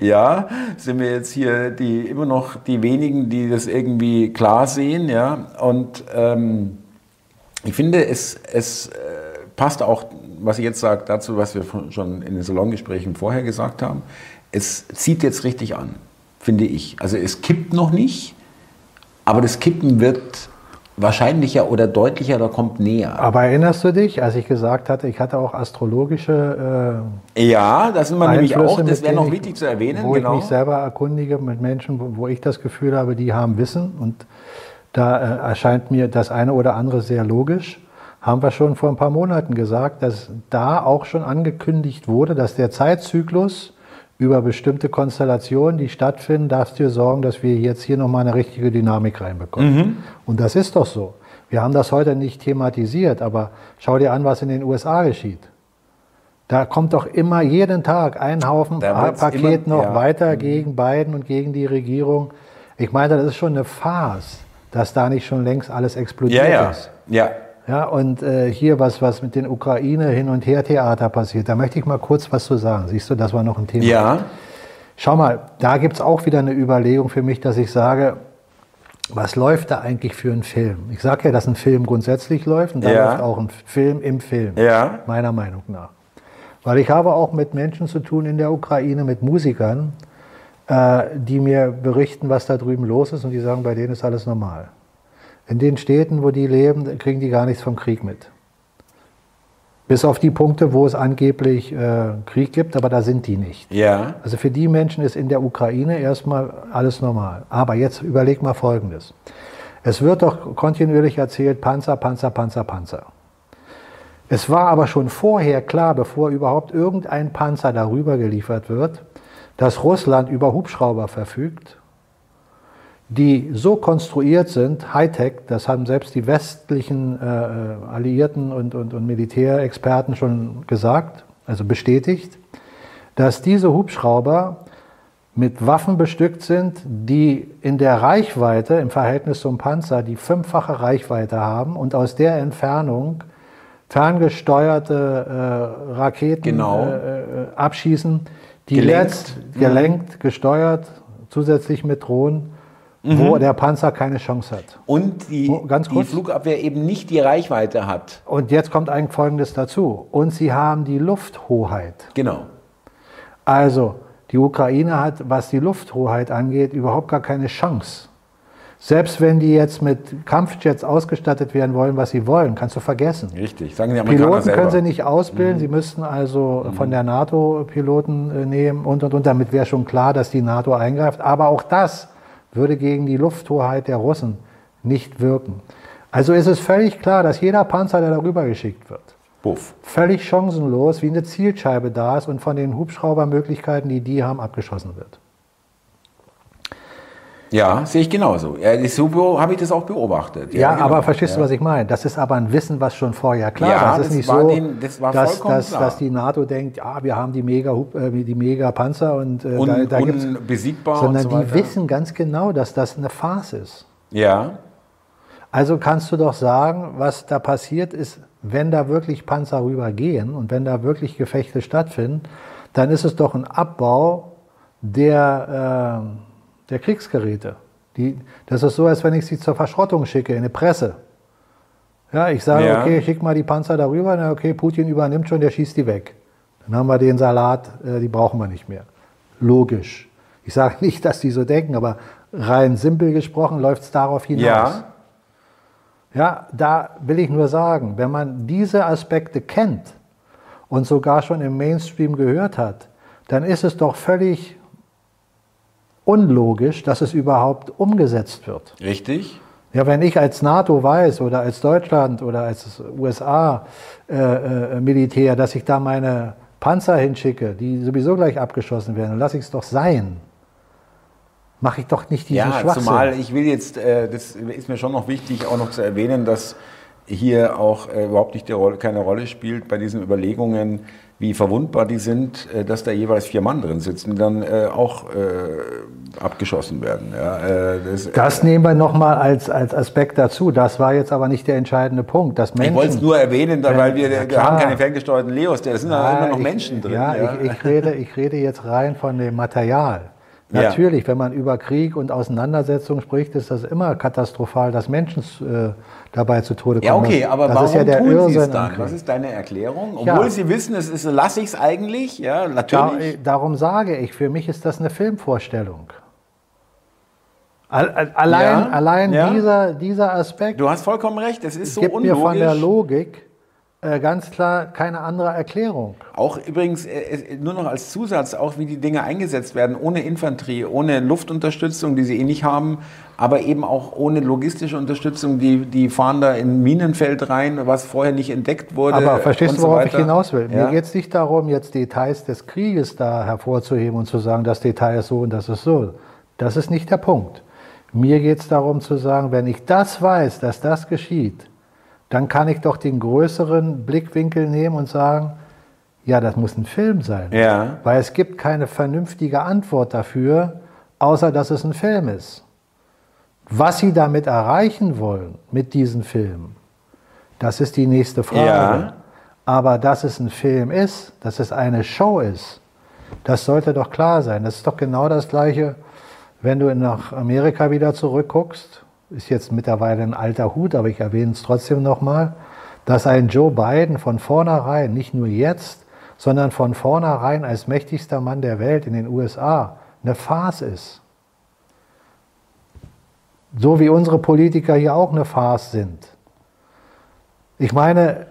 S1: äh, ja, sind wir jetzt hier die immer noch die wenigen, die das irgendwie klar sehen, ja. Und ähm, ich finde, es, es äh, passt auch, was ich jetzt sage, dazu, was wir schon in den Salongesprächen vorher gesagt haben. Es zieht jetzt richtig an, finde ich. Also es kippt noch nicht, aber das Kippen wird wahrscheinlicher oder deutlicher oder kommt näher.
S2: Aber erinnerst du dich, als ich gesagt hatte, ich hatte auch astrologische.
S1: Äh, ja, das sind wir nämlich auch, das wäre noch wichtig zu erwähnen.
S2: Wo genau. ich mich selber erkundige mit Menschen, wo, wo, ich das Gefühl habe, die haben Wissen und da äh, erscheint mir das eine oder andere sehr logisch. Haben wir schon vor ein paar Monaten gesagt, dass da auch schon angekündigt wurde, dass der Zeitzyklus über bestimmte Konstellationen, die stattfinden, darfst du sorgen, dass wir jetzt hier nochmal eine richtige Dynamik reinbekommen. Mhm. Und das ist doch so. Wir haben das heute nicht thematisiert, aber schau dir an, was in den USA geschieht. Da kommt doch immer jeden Tag ein Haufen Paket immer, noch ja. weiter mhm. gegen Biden und gegen die Regierung. Ich meine, das ist schon eine Farce, dass da nicht schon längst alles explodiert
S1: ja, ja.
S2: ist.
S1: Ja,
S2: ja, und äh, hier was, was mit den Ukraine hin und her Theater passiert, da möchte ich mal kurz was zu sagen. Siehst du, das war noch ein Thema.
S1: Ja.
S2: Schau mal, da gibt es auch wieder eine Überlegung für mich, dass ich sage, was läuft da eigentlich für ein Film? Ich sage ja, dass ein Film grundsätzlich läuft und da ja. läuft auch ein Film im Film,
S1: ja.
S2: meiner Meinung nach. Weil ich habe auch mit Menschen zu tun in der Ukraine, mit Musikern, äh, die mir berichten, was da drüben los ist und die sagen, bei denen ist alles normal. In den Städten, wo die leben, kriegen die gar nichts vom Krieg mit. Bis auf die Punkte, wo es angeblich äh, Krieg gibt, aber da sind die nicht.
S1: Ja.
S2: Also für die Menschen ist in der Ukraine erstmal alles normal. Aber jetzt überleg mal Folgendes. Es wird doch kontinuierlich erzählt, Panzer, Panzer, Panzer, Panzer. Es war aber schon vorher klar, bevor überhaupt irgendein Panzer darüber geliefert wird, dass Russland über Hubschrauber verfügt, die so konstruiert sind, Hightech, das haben selbst die westlichen äh, Alliierten und, und, und Militärexperten schon gesagt, also bestätigt, dass diese Hubschrauber mit Waffen bestückt sind, die in der Reichweite im Verhältnis zum Panzer die fünffache Reichweite haben und aus der Entfernung ferngesteuerte äh, Raketen
S1: Genau.
S2: äh, äh, abschießen, die
S1: Gelenkt.
S2: letzt gelenkt, gesteuert, zusätzlich mit Drohnen, wo der Panzer keine Chance hat.
S1: Und die,
S2: Oh,
S1: die. Flugabwehr eben nicht die Reichweite hat.
S2: Und jetzt kommt eigentlich Folgendes dazu. Und sie haben die Lufthoheit.
S1: Genau.
S2: Also, die Ukraine hat, was die Lufthoheit angeht, überhaupt gar keine Chance. Selbst wenn die jetzt mit Kampfjets ausgestattet werden wollen, was sie wollen, kannst du vergessen.
S1: Richtig. Sagen die Amerikaner
S2: Piloten
S1: selber. Mhm.
S2: können sie nicht ausbilden, sie müssten also von der NATO Piloten äh, nehmen und und und. Damit wäre schon klar, dass die NATO eingreift. Aber auch das würde gegen die Lufthoheit der Russen nicht wirken. Also ist es völlig klar, dass jeder Panzer, der darüber geschickt wird,
S1: Puff.
S2: völlig chancenlos wie eine Zielscheibe da ist und von den Hubschraubermöglichkeiten, die die haben, abgeschossen wird.
S1: Ja, sehe ich genauso. Ja, so habe ich das auch beobachtet.
S2: Ja,
S1: genau.
S2: aber verstehst du,
S1: Ja.
S2: was ich meine? Das ist aber ein Wissen, was schon vorher klar
S1: Ja,
S2: war. Das ist
S1: das
S2: nicht
S1: war
S2: so,
S1: denen- das war
S2: dass, dass,
S1: klar.
S2: dass die NATO denkt, ja, wir haben die mega, äh, die mega Panzer und äh,
S1: Un,
S2: da, da gibt's,
S1: unbesiegbar
S2: sondern
S1: und so
S2: die
S1: weiter.
S2: wissen ganz genau, dass das eine Farce ist.
S1: Ja,
S2: Also kannst du doch sagen, was da passiert ist, wenn da wirklich Panzer rübergehen und wenn da wirklich Gefechte stattfinden, dann ist es doch ein Abbau der, äh, der Kriegsgeräte. Die, das ist so, als wenn ich sie zur Verschrottung schicke in eine Presse. Ja, ich sage,
S1: Ja.
S2: okay, schick mal die Panzer darüber, na okay, Putin übernimmt schon, der schießt die weg. Dann haben wir den Salat, äh, die brauchen wir nicht mehr. Logisch. Ich sage nicht, dass die so denken, aber rein simpel gesprochen läuft es darauf hinaus.
S1: ja,
S2: Ja, da will ich nur sagen, wenn man diese Aspekte kennt und sogar schon im Mainstream gehört hat, dann ist es doch völlig unlogisch, dass es überhaupt umgesetzt wird.
S1: richtig.
S2: Ja, wenn ich als NATO weiß oder als Deutschland oder als USA-Militär, dass ich da meine Panzer hinschicke, die sowieso gleich abgeschossen werden, dann lasse ich es doch sein. Mache ich doch nicht diesen
S1: Ja,
S2: Schwachsinn.
S1: zumal ich will jetzt, äh, das ist mir schon noch wichtig, auch noch zu erwähnen, dass hier auch äh, überhaupt nicht Rolle, keine Rolle spielt bei diesen Überlegungen, wie verwundbar die sind, äh, dass da jeweils vier Mann drin sitzen, dann äh, auch äh, abgeschossen werden. Ja, äh, das,
S2: Das nehmen wir nochmal als, als Aspekt dazu. Das war jetzt aber nicht der entscheidende Punkt. Dass
S1: ich
S2: Menschen,
S1: wollte es nur erwähnen, da, weil wir,
S2: Ja,
S1: wir haben keine ferngesteuerten Leos, da sind da
S2: Ja,
S1: immer noch
S2: ich-
S1: Menschen drin.
S2: Ja, Ich, ich, rede, ich rede jetzt rein von dem Material.
S1: Ja.
S2: Natürlich, wenn man über Krieg und Auseinandersetzung spricht, ist das immer katastrophal, dass Menschen äh, dabei zu Tode kommen.
S1: Ja, okay, aber
S2: das
S1: warum
S2: ist ja der
S1: tun Sie es
S2: Irrsinn
S1: dann? Was ist deine Erklärung? Obwohl
S2: Ja.
S1: Sie wissen, es ist, lasse ich es eigentlich, ja,
S2: Da,
S1: natürlich.
S2: äh, darum sage ich, für mich ist das eine Filmvorstellung. Al- al- Allein,
S1: Ja,
S2: allein
S1: ja.
S2: Dieser, dieser Aspekt
S1: Du hast vollkommen recht, es ist so
S2: gibt mir von der
S1: unlogisch.
S2: Logik ganz klar keine andere Erklärung.
S1: Auch übrigens, äh, äh, nur noch als Zusatz, auch wie die Dinge eingesetzt werden, ohne Infanterie, ohne Luftunterstützung, die sie eh nicht haben, aber eben auch ohne logistische Unterstützung. Die, die fahren da in Minenfeld rein, was vorher nicht entdeckt wurde.
S2: Aber verstehst du,
S1: so
S2: worauf ich
S1: weiter.
S2: hinaus will?
S1: Ja.
S2: Mir geht es nicht darum, jetzt Details des Krieges da hervorzuheben und zu sagen, das Detail ist so und das ist so. Das ist nicht der Punkt. Mir geht es darum zu sagen, wenn ich das weiß, dass das geschieht, dann kann ich doch den größeren Blickwinkel nehmen und sagen, ja, das muss ein Film sein.
S1: Ja.
S2: Weil es gibt keine vernünftige Antwort dafür, außer dass es ein Film ist. Was sie damit erreichen wollen mit diesem Film, das ist die nächste Frage.
S1: Ja.
S2: Aber dass es ein Film ist, dass es eine Show ist, das sollte doch klar sein. Das ist doch genau das Gleiche, wenn du nach Amerika wieder zurückguckst. Ist jetzt mittlerweile ein alter Hut, aber ich erwähne es trotzdem nochmal, dass ein Joe Biden von vornherein, nicht nur jetzt, sondern von vornherein als mächtigster Mann der Welt in den USA eine Farce ist. So wie unsere Politiker hier auch eine Farce sind. Ich meine,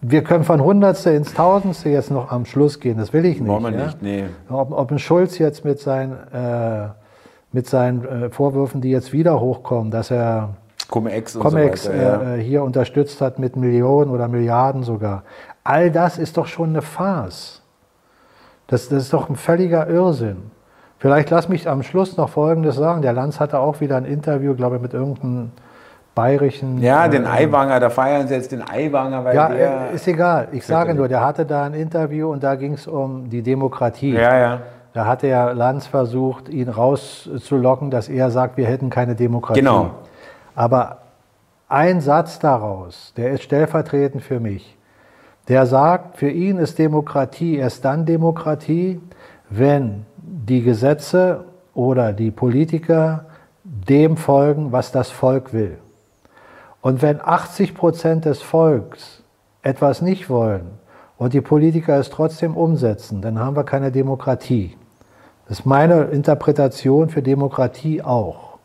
S2: wir können von Hundertste ins Tausendste jetzt noch am Schluss gehen. Das will ich nicht.
S1: Wollen wir
S2: ja?
S1: nicht, nee.
S2: Ob, ob ein Schulz jetzt mit seinen, äh, mit seinen äh, Vorwürfen, die jetzt wieder hochkommen, dass er
S1: Cum-Ex und
S2: Comex
S1: so weiter. ja.
S2: äh, hier unterstützt hat mit Millionen oder Milliarden sogar. All das ist doch schon eine Farce. Das, das ist doch ein völliger Irrsinn. Vielleicht lass mich am Schluss noch Folgendes sagen. Der Lanz hatte auch wieder ein Interview, glaube ich, mit irgendeinem bayerischen.
S1: ja,
S2: äh,
S1: den Aiwanger, da feiern sie jetzt den Aiwanger, weil
S2: Ja,
S1: der...
S2: äh, ist egal. Ich sage nur, der hatte da ein Interview und da ging es um die Demokratie.
S1: ja, ja.
S2: Da hat der Lanz versucht, ihn rauszulocken, dass er sagt, wir hätten keine Demokratie.
S1: Genau.
S2: Aber ein Satz daraus, der ist stellvertretend für mich. Der sagt, für ihn ist Demokratie erst dann Demokratie, wenn die Gesetze oder die Politiker dem folgen, was das Volk will. Und wenn 80 Prozent des Volks etwas nicht wollen und die Politiker es trotzdem umsetzen, dann haben wir keine Demokratie. Das ist meine Interpretation für Demokratie auch.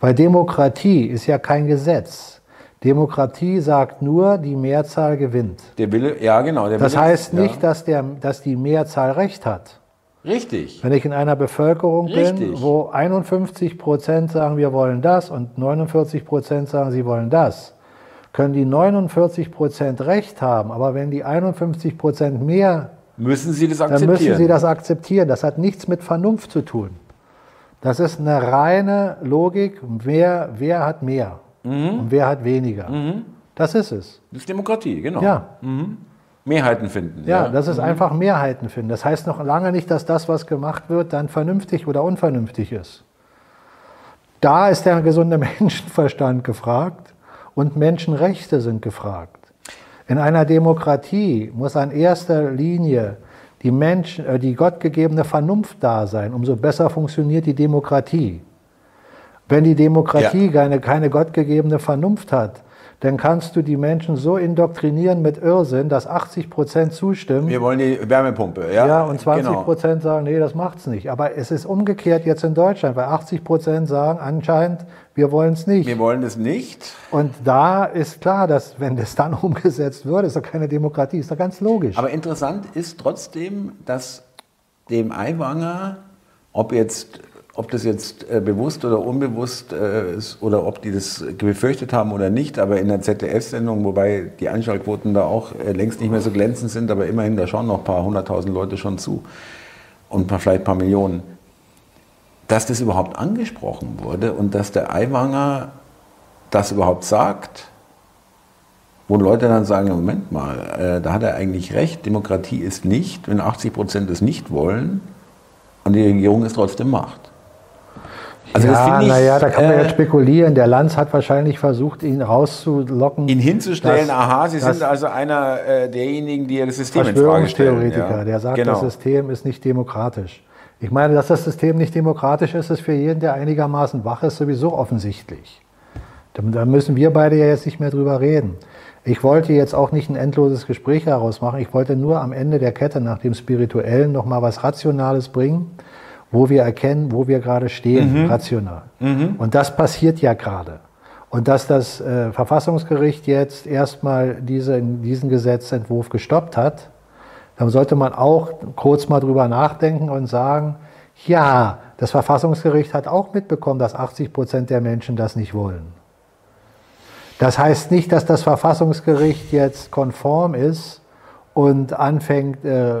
S2: Weil Demokratie ist ja kein Gesetz. Demokratie sagt nur, die Mehrzahl gewinnt.
S1: Der Wille, ja genau. Der
S2: Das
S1: Wille,
S2: heißt
S1: ja.
S2: nicht, dass, der, dass die Mehrzahl Recht hat.
S1: Richtig.
S2: Wenn ich in einer Bevölkerung bin,
S1: Richtig.
S2: wo 51 Prozent sagen, wir wollen das und 49 Prozent sagen, sie wollen das, können die 49 Prozent Recht haben. Aber wenn die 51 Prozent mehr,
S1: Müssen Sie das
S2: dann
S1: akzeptieren?
S2: müssen sie das akzeptieren. Das hat nichts mit Vernunft zu tun. Das ist eine reine Logik, wer, wer hat mehr
S1: Mhm.
S2: und wer hat weniger. Das ist es.
S1: Das ist Demokratie, genau.
S2: Ja.
S1: Mehrheiten finden.
S2: Ja, das ist einfach Mehrheiten finden. Das heißt noch lange nicht, dass das, was gemacht wird, dann vernünftig oder unvernünftig ist. Da ist der gesunde Menschenverstand gefragt und Menschenrechte sind gefragt. In einer Demokratie muss an erster Linie die, Menschen, äh, die gottgegebene Vernunft da sein. Umso besser funktioniert die Demokratie. Wenn die Demokratie keine, keine gottgegebene Vernunft hat, dann kannst du die Menschen so indoktrinieren mit Irrsinn, dass 80 Prozent zustimmen.
S1: Wir wollen die Wärmepumpe, ja?
S2: Ja, und 20
S1: Genau.
S2: Prozent sagen, nee, das macht's nicht. Aber es ist umgekehrt jetzt in Deutschland, weil 80 Prozent sagen anscheinend, wir wollen es nicht.
S1: Wir wollen es nicht.
S2: Und da ist klar, dass wenn das dann umgesetzt wird, ist doch keine Demokratie, ist doch ganz logisch.
S1: Aber interessant ist trotzdem, dass dem Aiwanger, ob jetzt ob das jetzt äh, bewusst oder unbewusst äh, ist oder ob die das befürchtet haben oder nicht, aber in der ZDF-Sendung, wobei die Einschaltquoten da auch äh, längst nicht mehr so glänzend sind, aber immerhin da schauen noch ein paar hunderttausend Leute schon zu und vielleicht ein paar Millionen, dass das überhaupt angesprochen wurde und dass der Aiwanger das überhaupt sagt, wo Leute dann sagen, Moment mal, äh, da hat er eigentlich recht, Demokratie ist nicht, wenn 80 Prozent es nicht wollen und die Regierung es trotzdem macht. Also
S2: ja, naja, da kann man
S1: äh,
S2: jetzt spekulieren. Der Lanz hat wahrscheinlich versucht, ihn rauszulocken.
S1: ihn hinzustellen,
S2: dass-
S1: aha, Sie sind also einer äh, derjenigen, die das System in Frage stellen.
S2: Verschwörungstheoretiker,
S1: ja.
S2: der sagt,
S1: genau.
S2: das System ist nicht demokratisch. Ich meine, dass das System nicht demokratisch ist, ist für jeden, der einigermaßen wach ist, sowieso offensichtlich. Da, da müssen wir beide ja jetzt nicht mehr drüber reden. Ich wollte jetzt auch nicht ein endloses Gespräch daraus machen. Ich wollte nur am Ende der Kette nach dem Spirituellen noch mal was Rationales bringen, wo wir erkennen, wo wir gerade stehen, rational. Und das passiert ja gerade. Und dass das äh, Verfassungsgericht jetzt erstmal diese, diesen Gesetzentwurf gestoppt hat, dann sollte man auch kurz mal drüber nachdenken und sagen, ja, das Verfassungsgericht hat auch mitbekommen, dass 80 Prozent der Menschen das nicht wollen. Das heißt nicht, dass das Verfassungsgericht jetzt konform ist und anfängt, äh,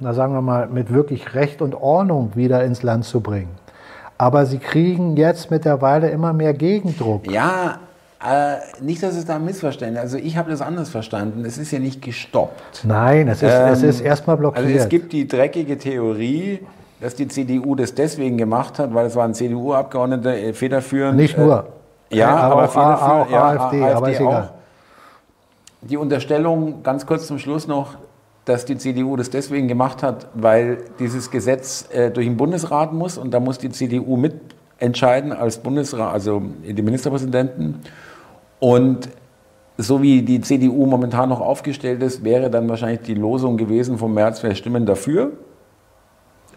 S2: na sagen wir mal, mit wirklich Recht und Ordnung wieder ins Land zu bringen. Aber sie kriegen jetzt mittlerweile immer mehr Gegendruck.
S1: Ja, äh, nicht, dass es da missverständnis Also ich habe das anders verstanden. Es ist ja nicht gestoppt.
S2: Nein, es ist, es
S1: Ähm,
S2: ist erstmal blockiert.
S1: Also es gibt die dreckige Theorie, dass die CDU das deswegen gemacht hat, weil es war ein CDU-Abgeordneter äh, federführend.
S2: Nicht nur.
S1: Äh, ja,
S2: Auch-
S1: aber
S2: auch-
S1: federführend.
S2: auch
S1: ja,
S2: AfD, aber ist egal.
S1: Die Unterstellung, ganz kurz zum Schluss noch, dass die CDU das deswegen gemacht hat, weil dieses Gesetz äh, durch den Bundesrat muss und da muss die CDU mitentscheiden als Bundesrat, also die Ministerpräsidenten. Und so wie die CDU momentan noch aufgestellt ist, wäre dann wahrscheinlich die Losung gewesen vom März, wir stimmen dafür.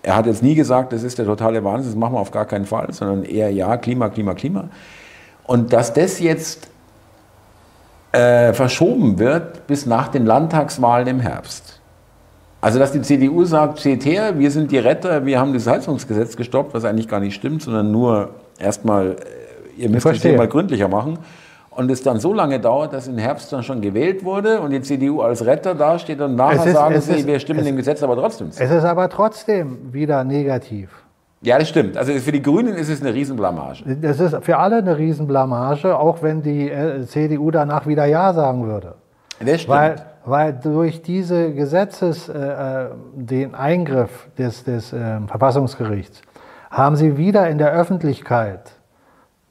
S1: Er hat jetzt nie gesagt, das ist der totale Wahnsinn, das machen wir auf gar keinen Fall, sondern eher ja, Klima, Klima, Klima. Und dass das jetzt äh, verschoben wird bis nach den Landtagswahlen im Herbst. Also dass die CDU sagt, seht her, wir sind die Retter, wir haben das Heizungsgesetz gestoppt, was eigentlich gar nicht stimmt, sondern nur erstmal, äh, ihr müsst es mal gründlicher machen. Und es dann so lange dauert, dass im Herbst dann schon gewählt wurde und die CDU als Retter dasteht und nachher ist, sagen sie, wir stimmen dem Gesetz aber trotzdem
S2: zu. Es ist aber trotzdem wieder negativ.
S1: Ja, das stimmt. Also für die Grünen ist es eine Riesenblamage.
S2: Das ist für alle eine Riesenblamage, auch wenn die äh, CDU danach wieder Ja sagen würde.
S1: Das stimmt.
S2: Weil, weil durch diese Gesetzes, äh, äh den Eingriff des, des äh, Verfassungsgerichts, haben sie wieder in der Öffentlichkeit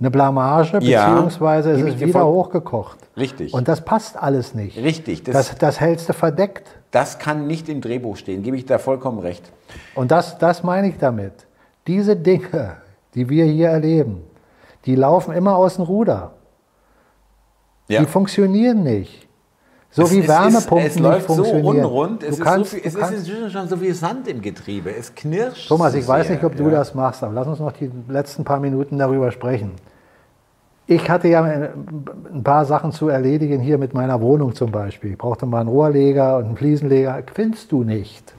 S2: eine Blamage, beziehungsweise ja, es ist wieder hochgekocht.
S1: Richtig.
S2: Und das passt alles nicht.
S1: Richtig.
S2: Das, das, das hältst du verdeckt.
S1: Das kann nicht im Drehbuch stehen, gebe ich da vollkommen recht.
S2: Und das, das meine ich damit. Diese Dinge, die wir hier erleben, die laufen immer aus dem Ruder. Ja. Die funktionieren nicht. So es, wie Wärmepumpen es, es, läuft so
S1: unrund, es, kannst, ist, so viel, es ist schon so viel Sand im Getriebe, es knirscht.
S2: Thomas, ich weiß nicht, ob du ja. das machst, aber lass uns noch die letzten paar Minuten darüber sprechen. Ich hatte ja ein paar Sachen zu erledigen hier mit meiner Wohnung zum Beispiel. Ich brauchte mal einen Rohrleger und einen Fliesenleger. Findest du nicht.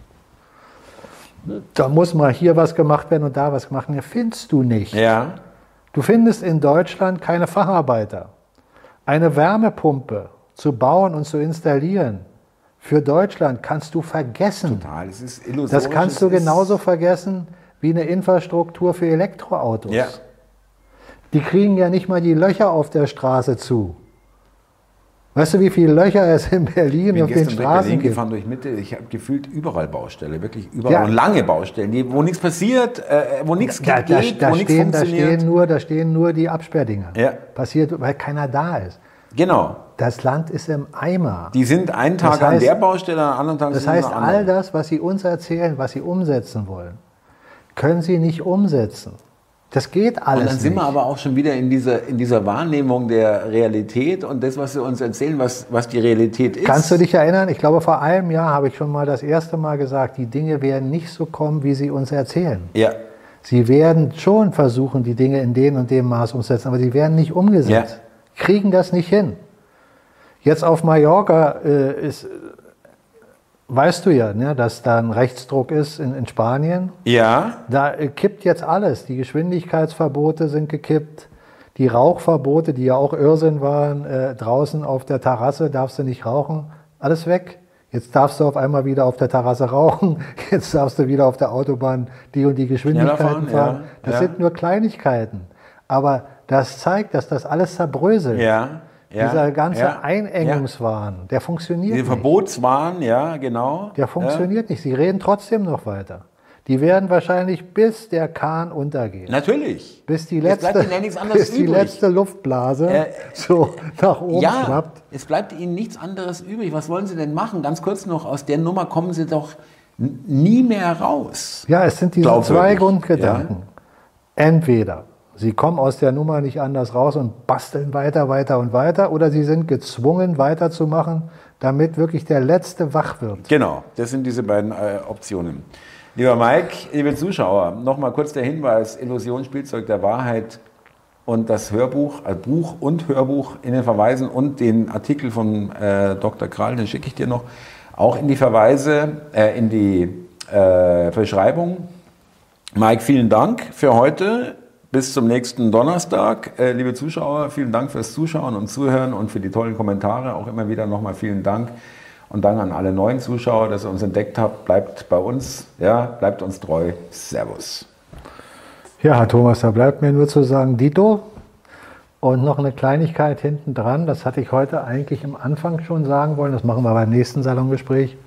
S2: Da muss mal hier was gemacht werden und da was gemacht werden. Findest du nicht.
S1: Ja.
S2: Du findest in Deutschland keine Facharbeiter. Eine Wärmepumpe zu bauen und zu installieren für Deutschland kannst du vergessen.
S1: Total, es ist
S2: illusorisch. Das kannst du genauso vergessen wie eine Infrastruktur für Elektroautos.
S1: Ja.
S2: Die kriegen ja nicht mal die Löcher auf der Straße zu. Weißt du, wie viele Löcher es in Berlin
S1: ich
S2: auf den Straßen Berlin gibt?
S1: gefahren durch Mitte. Ich habe gefühlt überall Baustelle, wirklich überall. Ja. Und lange Baustellen, die, wo nichts passiert, äh, wo nichts
S2: da, geht, da, da wo nichts funktioniert. Da stehen, nur, da stehen nur die Absperrdinger.
S1: Ja.
S2: Passiert, weil keiner da ist.
S1: Genau.
S2: Das Land ist im Eimer.
S1: Die sind einen Tag das heißt, an der Baustelle, an anderen Tag
S2: Das heißt, all das, was Sie uns erzählen, was Sie umsetzen wollen, können Sie nicht umsetzen. Das geht alles. Und
S1: dann sind
S2: nicht.
S1: wir aber auch schon wieder in dieser, in dieser Wahrnehmung der Realität und das, was Sie uns erzählen, was, was die Realität ist.
S2: Kannst du dich erinnern? Ich glaube, vor einem Jahr habe ich schon mal das erste Mal gesagt, die Dinge werden nicht so kommen, wie Sie uns erzählen.
S1: Ja.
S2: Sie werden schon versuchen, die Dinge in dem und dem Maß umzusetzen, aber sie werden nicht umgesetzt. Ja. Kriegen das nicht hin. Jetzt auf Mallorca äh, ist, weißt du ja, ne, dass da ein Rechtsdruck ist in, in Spanien.
S1: Ja.
S2: Da äh, kippt jetzt alles. Die Geschwindigkeitsverbote sind gekippt. Die Rauchverbote, die ja auch Irrsinn waren, äh, draußen auf der Terrasse darfst du nicht rauchen. Alles weg. Jetzt darfst du auf einmal wieder auf der Terrasse rauchen. Jetzt darfst du wieder auf der Autobahn die und die Geschwindigkeiten fahren. fahren. Ja, das ja. sind nur Kleinigkeiten. Aber das zeigt, dass das alles zerbröselt.
S1: Ja.
S2: Ja, Dieser ganze ja, Einengungswahn, ja. der funktioniert
S1: Diese
S2: nicht.
S1: Verbotswahn, ja, genau.
S2: Der funktioniert nicht. Sie reden trotzdem noch weiter. Die werden wahrscheinlich bis der Kahn untergeht.
S1: Natürlich.
S2: Bis die letzte, bis die letzte Luftblase äh, so nach oben
S1: ja, schwappt. Es bleibt Ihnen nichts anderes übrig. Was wollen Sie denn machen? Ganz kurz noch, aus der Nummer kommen Sie doch nie mehr raus.
S2: Ja, es sind diese zwei Grundgedanken. Entweder Sie kommen aus der Nummer nicht anders raus und basteln weiter, weiter und weiter oder sie sind gezwungen weiterzumachen, damit wirklich der Letzte wach wird.
S1: Genau, das sind diese beiden äh, Optionen. Lieber Mike, liebe Zuschauer, nochmal kurz der Hinweis, Illusion, Spielzeug der Wahrheit und das Hörbuch, äh, Buch und Hörbuch in den Verweisen und den Artikel von äh, Dr. Krall, den schicke ich dir noch, auch in die Verweise, äh, in die äh, Beschreibung. Mike, vielen Dank für heute. Bis zum nächsten Donnerstag. Äh, liebe Zuschauer, vielen Dank fürs Zuschauen und Zuhören und für die tollen Kommentare. Auch immer wieder nochmal vielen Dank. Und dann an alle neuen Zuschauer, dass ihr uns entdeckt habt. Bleibt bei uns, ja, bleibt uns treu. Servus.
S2: Ja, Thomas, da bleibt mir nur zu sagen, Dito. Und noch eine Kleinigkeit hinten dran, das hatte ich heute eigentlich am Anfang schon sagen wollen, das machen wir beim nächsten Salongespräch.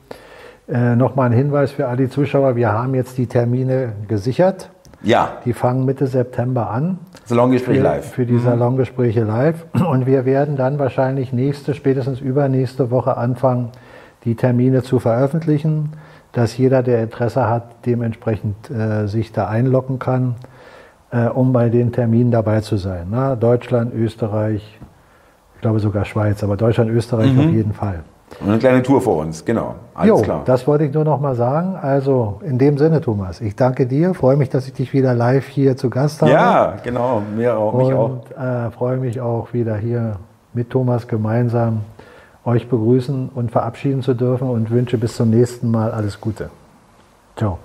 S2: Äh, Nochmal ein Hinweis für alle Zuschauer, wir haben jetzt die Termine gesichert.
S1: Ja.
S2: Die fangen Mitte September an.
S1: Salongespräch
S2: für,
S1: live.
S2: Für die mhm. Salongespräche live. Und wir werden dann wahrscheinlich nächste, spätestens übernächste Woche anfangen, die Termine zu veröffentlichen, dass jeder, der Interesse hat, dementsprechend äh, sich da einloggen kann, äh, um bei den Terminen dabei zu sein. Na, Deutschland, Österreich, ich glaube sogar Schweiz, aber Deutschland, Österreich mhm. auf jeden Fall.
S1: Und eine kleine Tour vor uns, genau. Alles jo, klar.
S2: Das wollte ich nur noch mal sagen. Also in dem Sinne, Thomas, ich danke dir, freue mich, dass ich dich wieder live hier zu Gast habe.
S1: Ja, genau, mir auch, mich
S2: Und, auch. Äh, freue mich auch wieder hier mit Thomas gemeinsam euch begrüßen und verabschieden zu dürfen und wünsche bis zum nächsten Mal alles Gute. Ciao.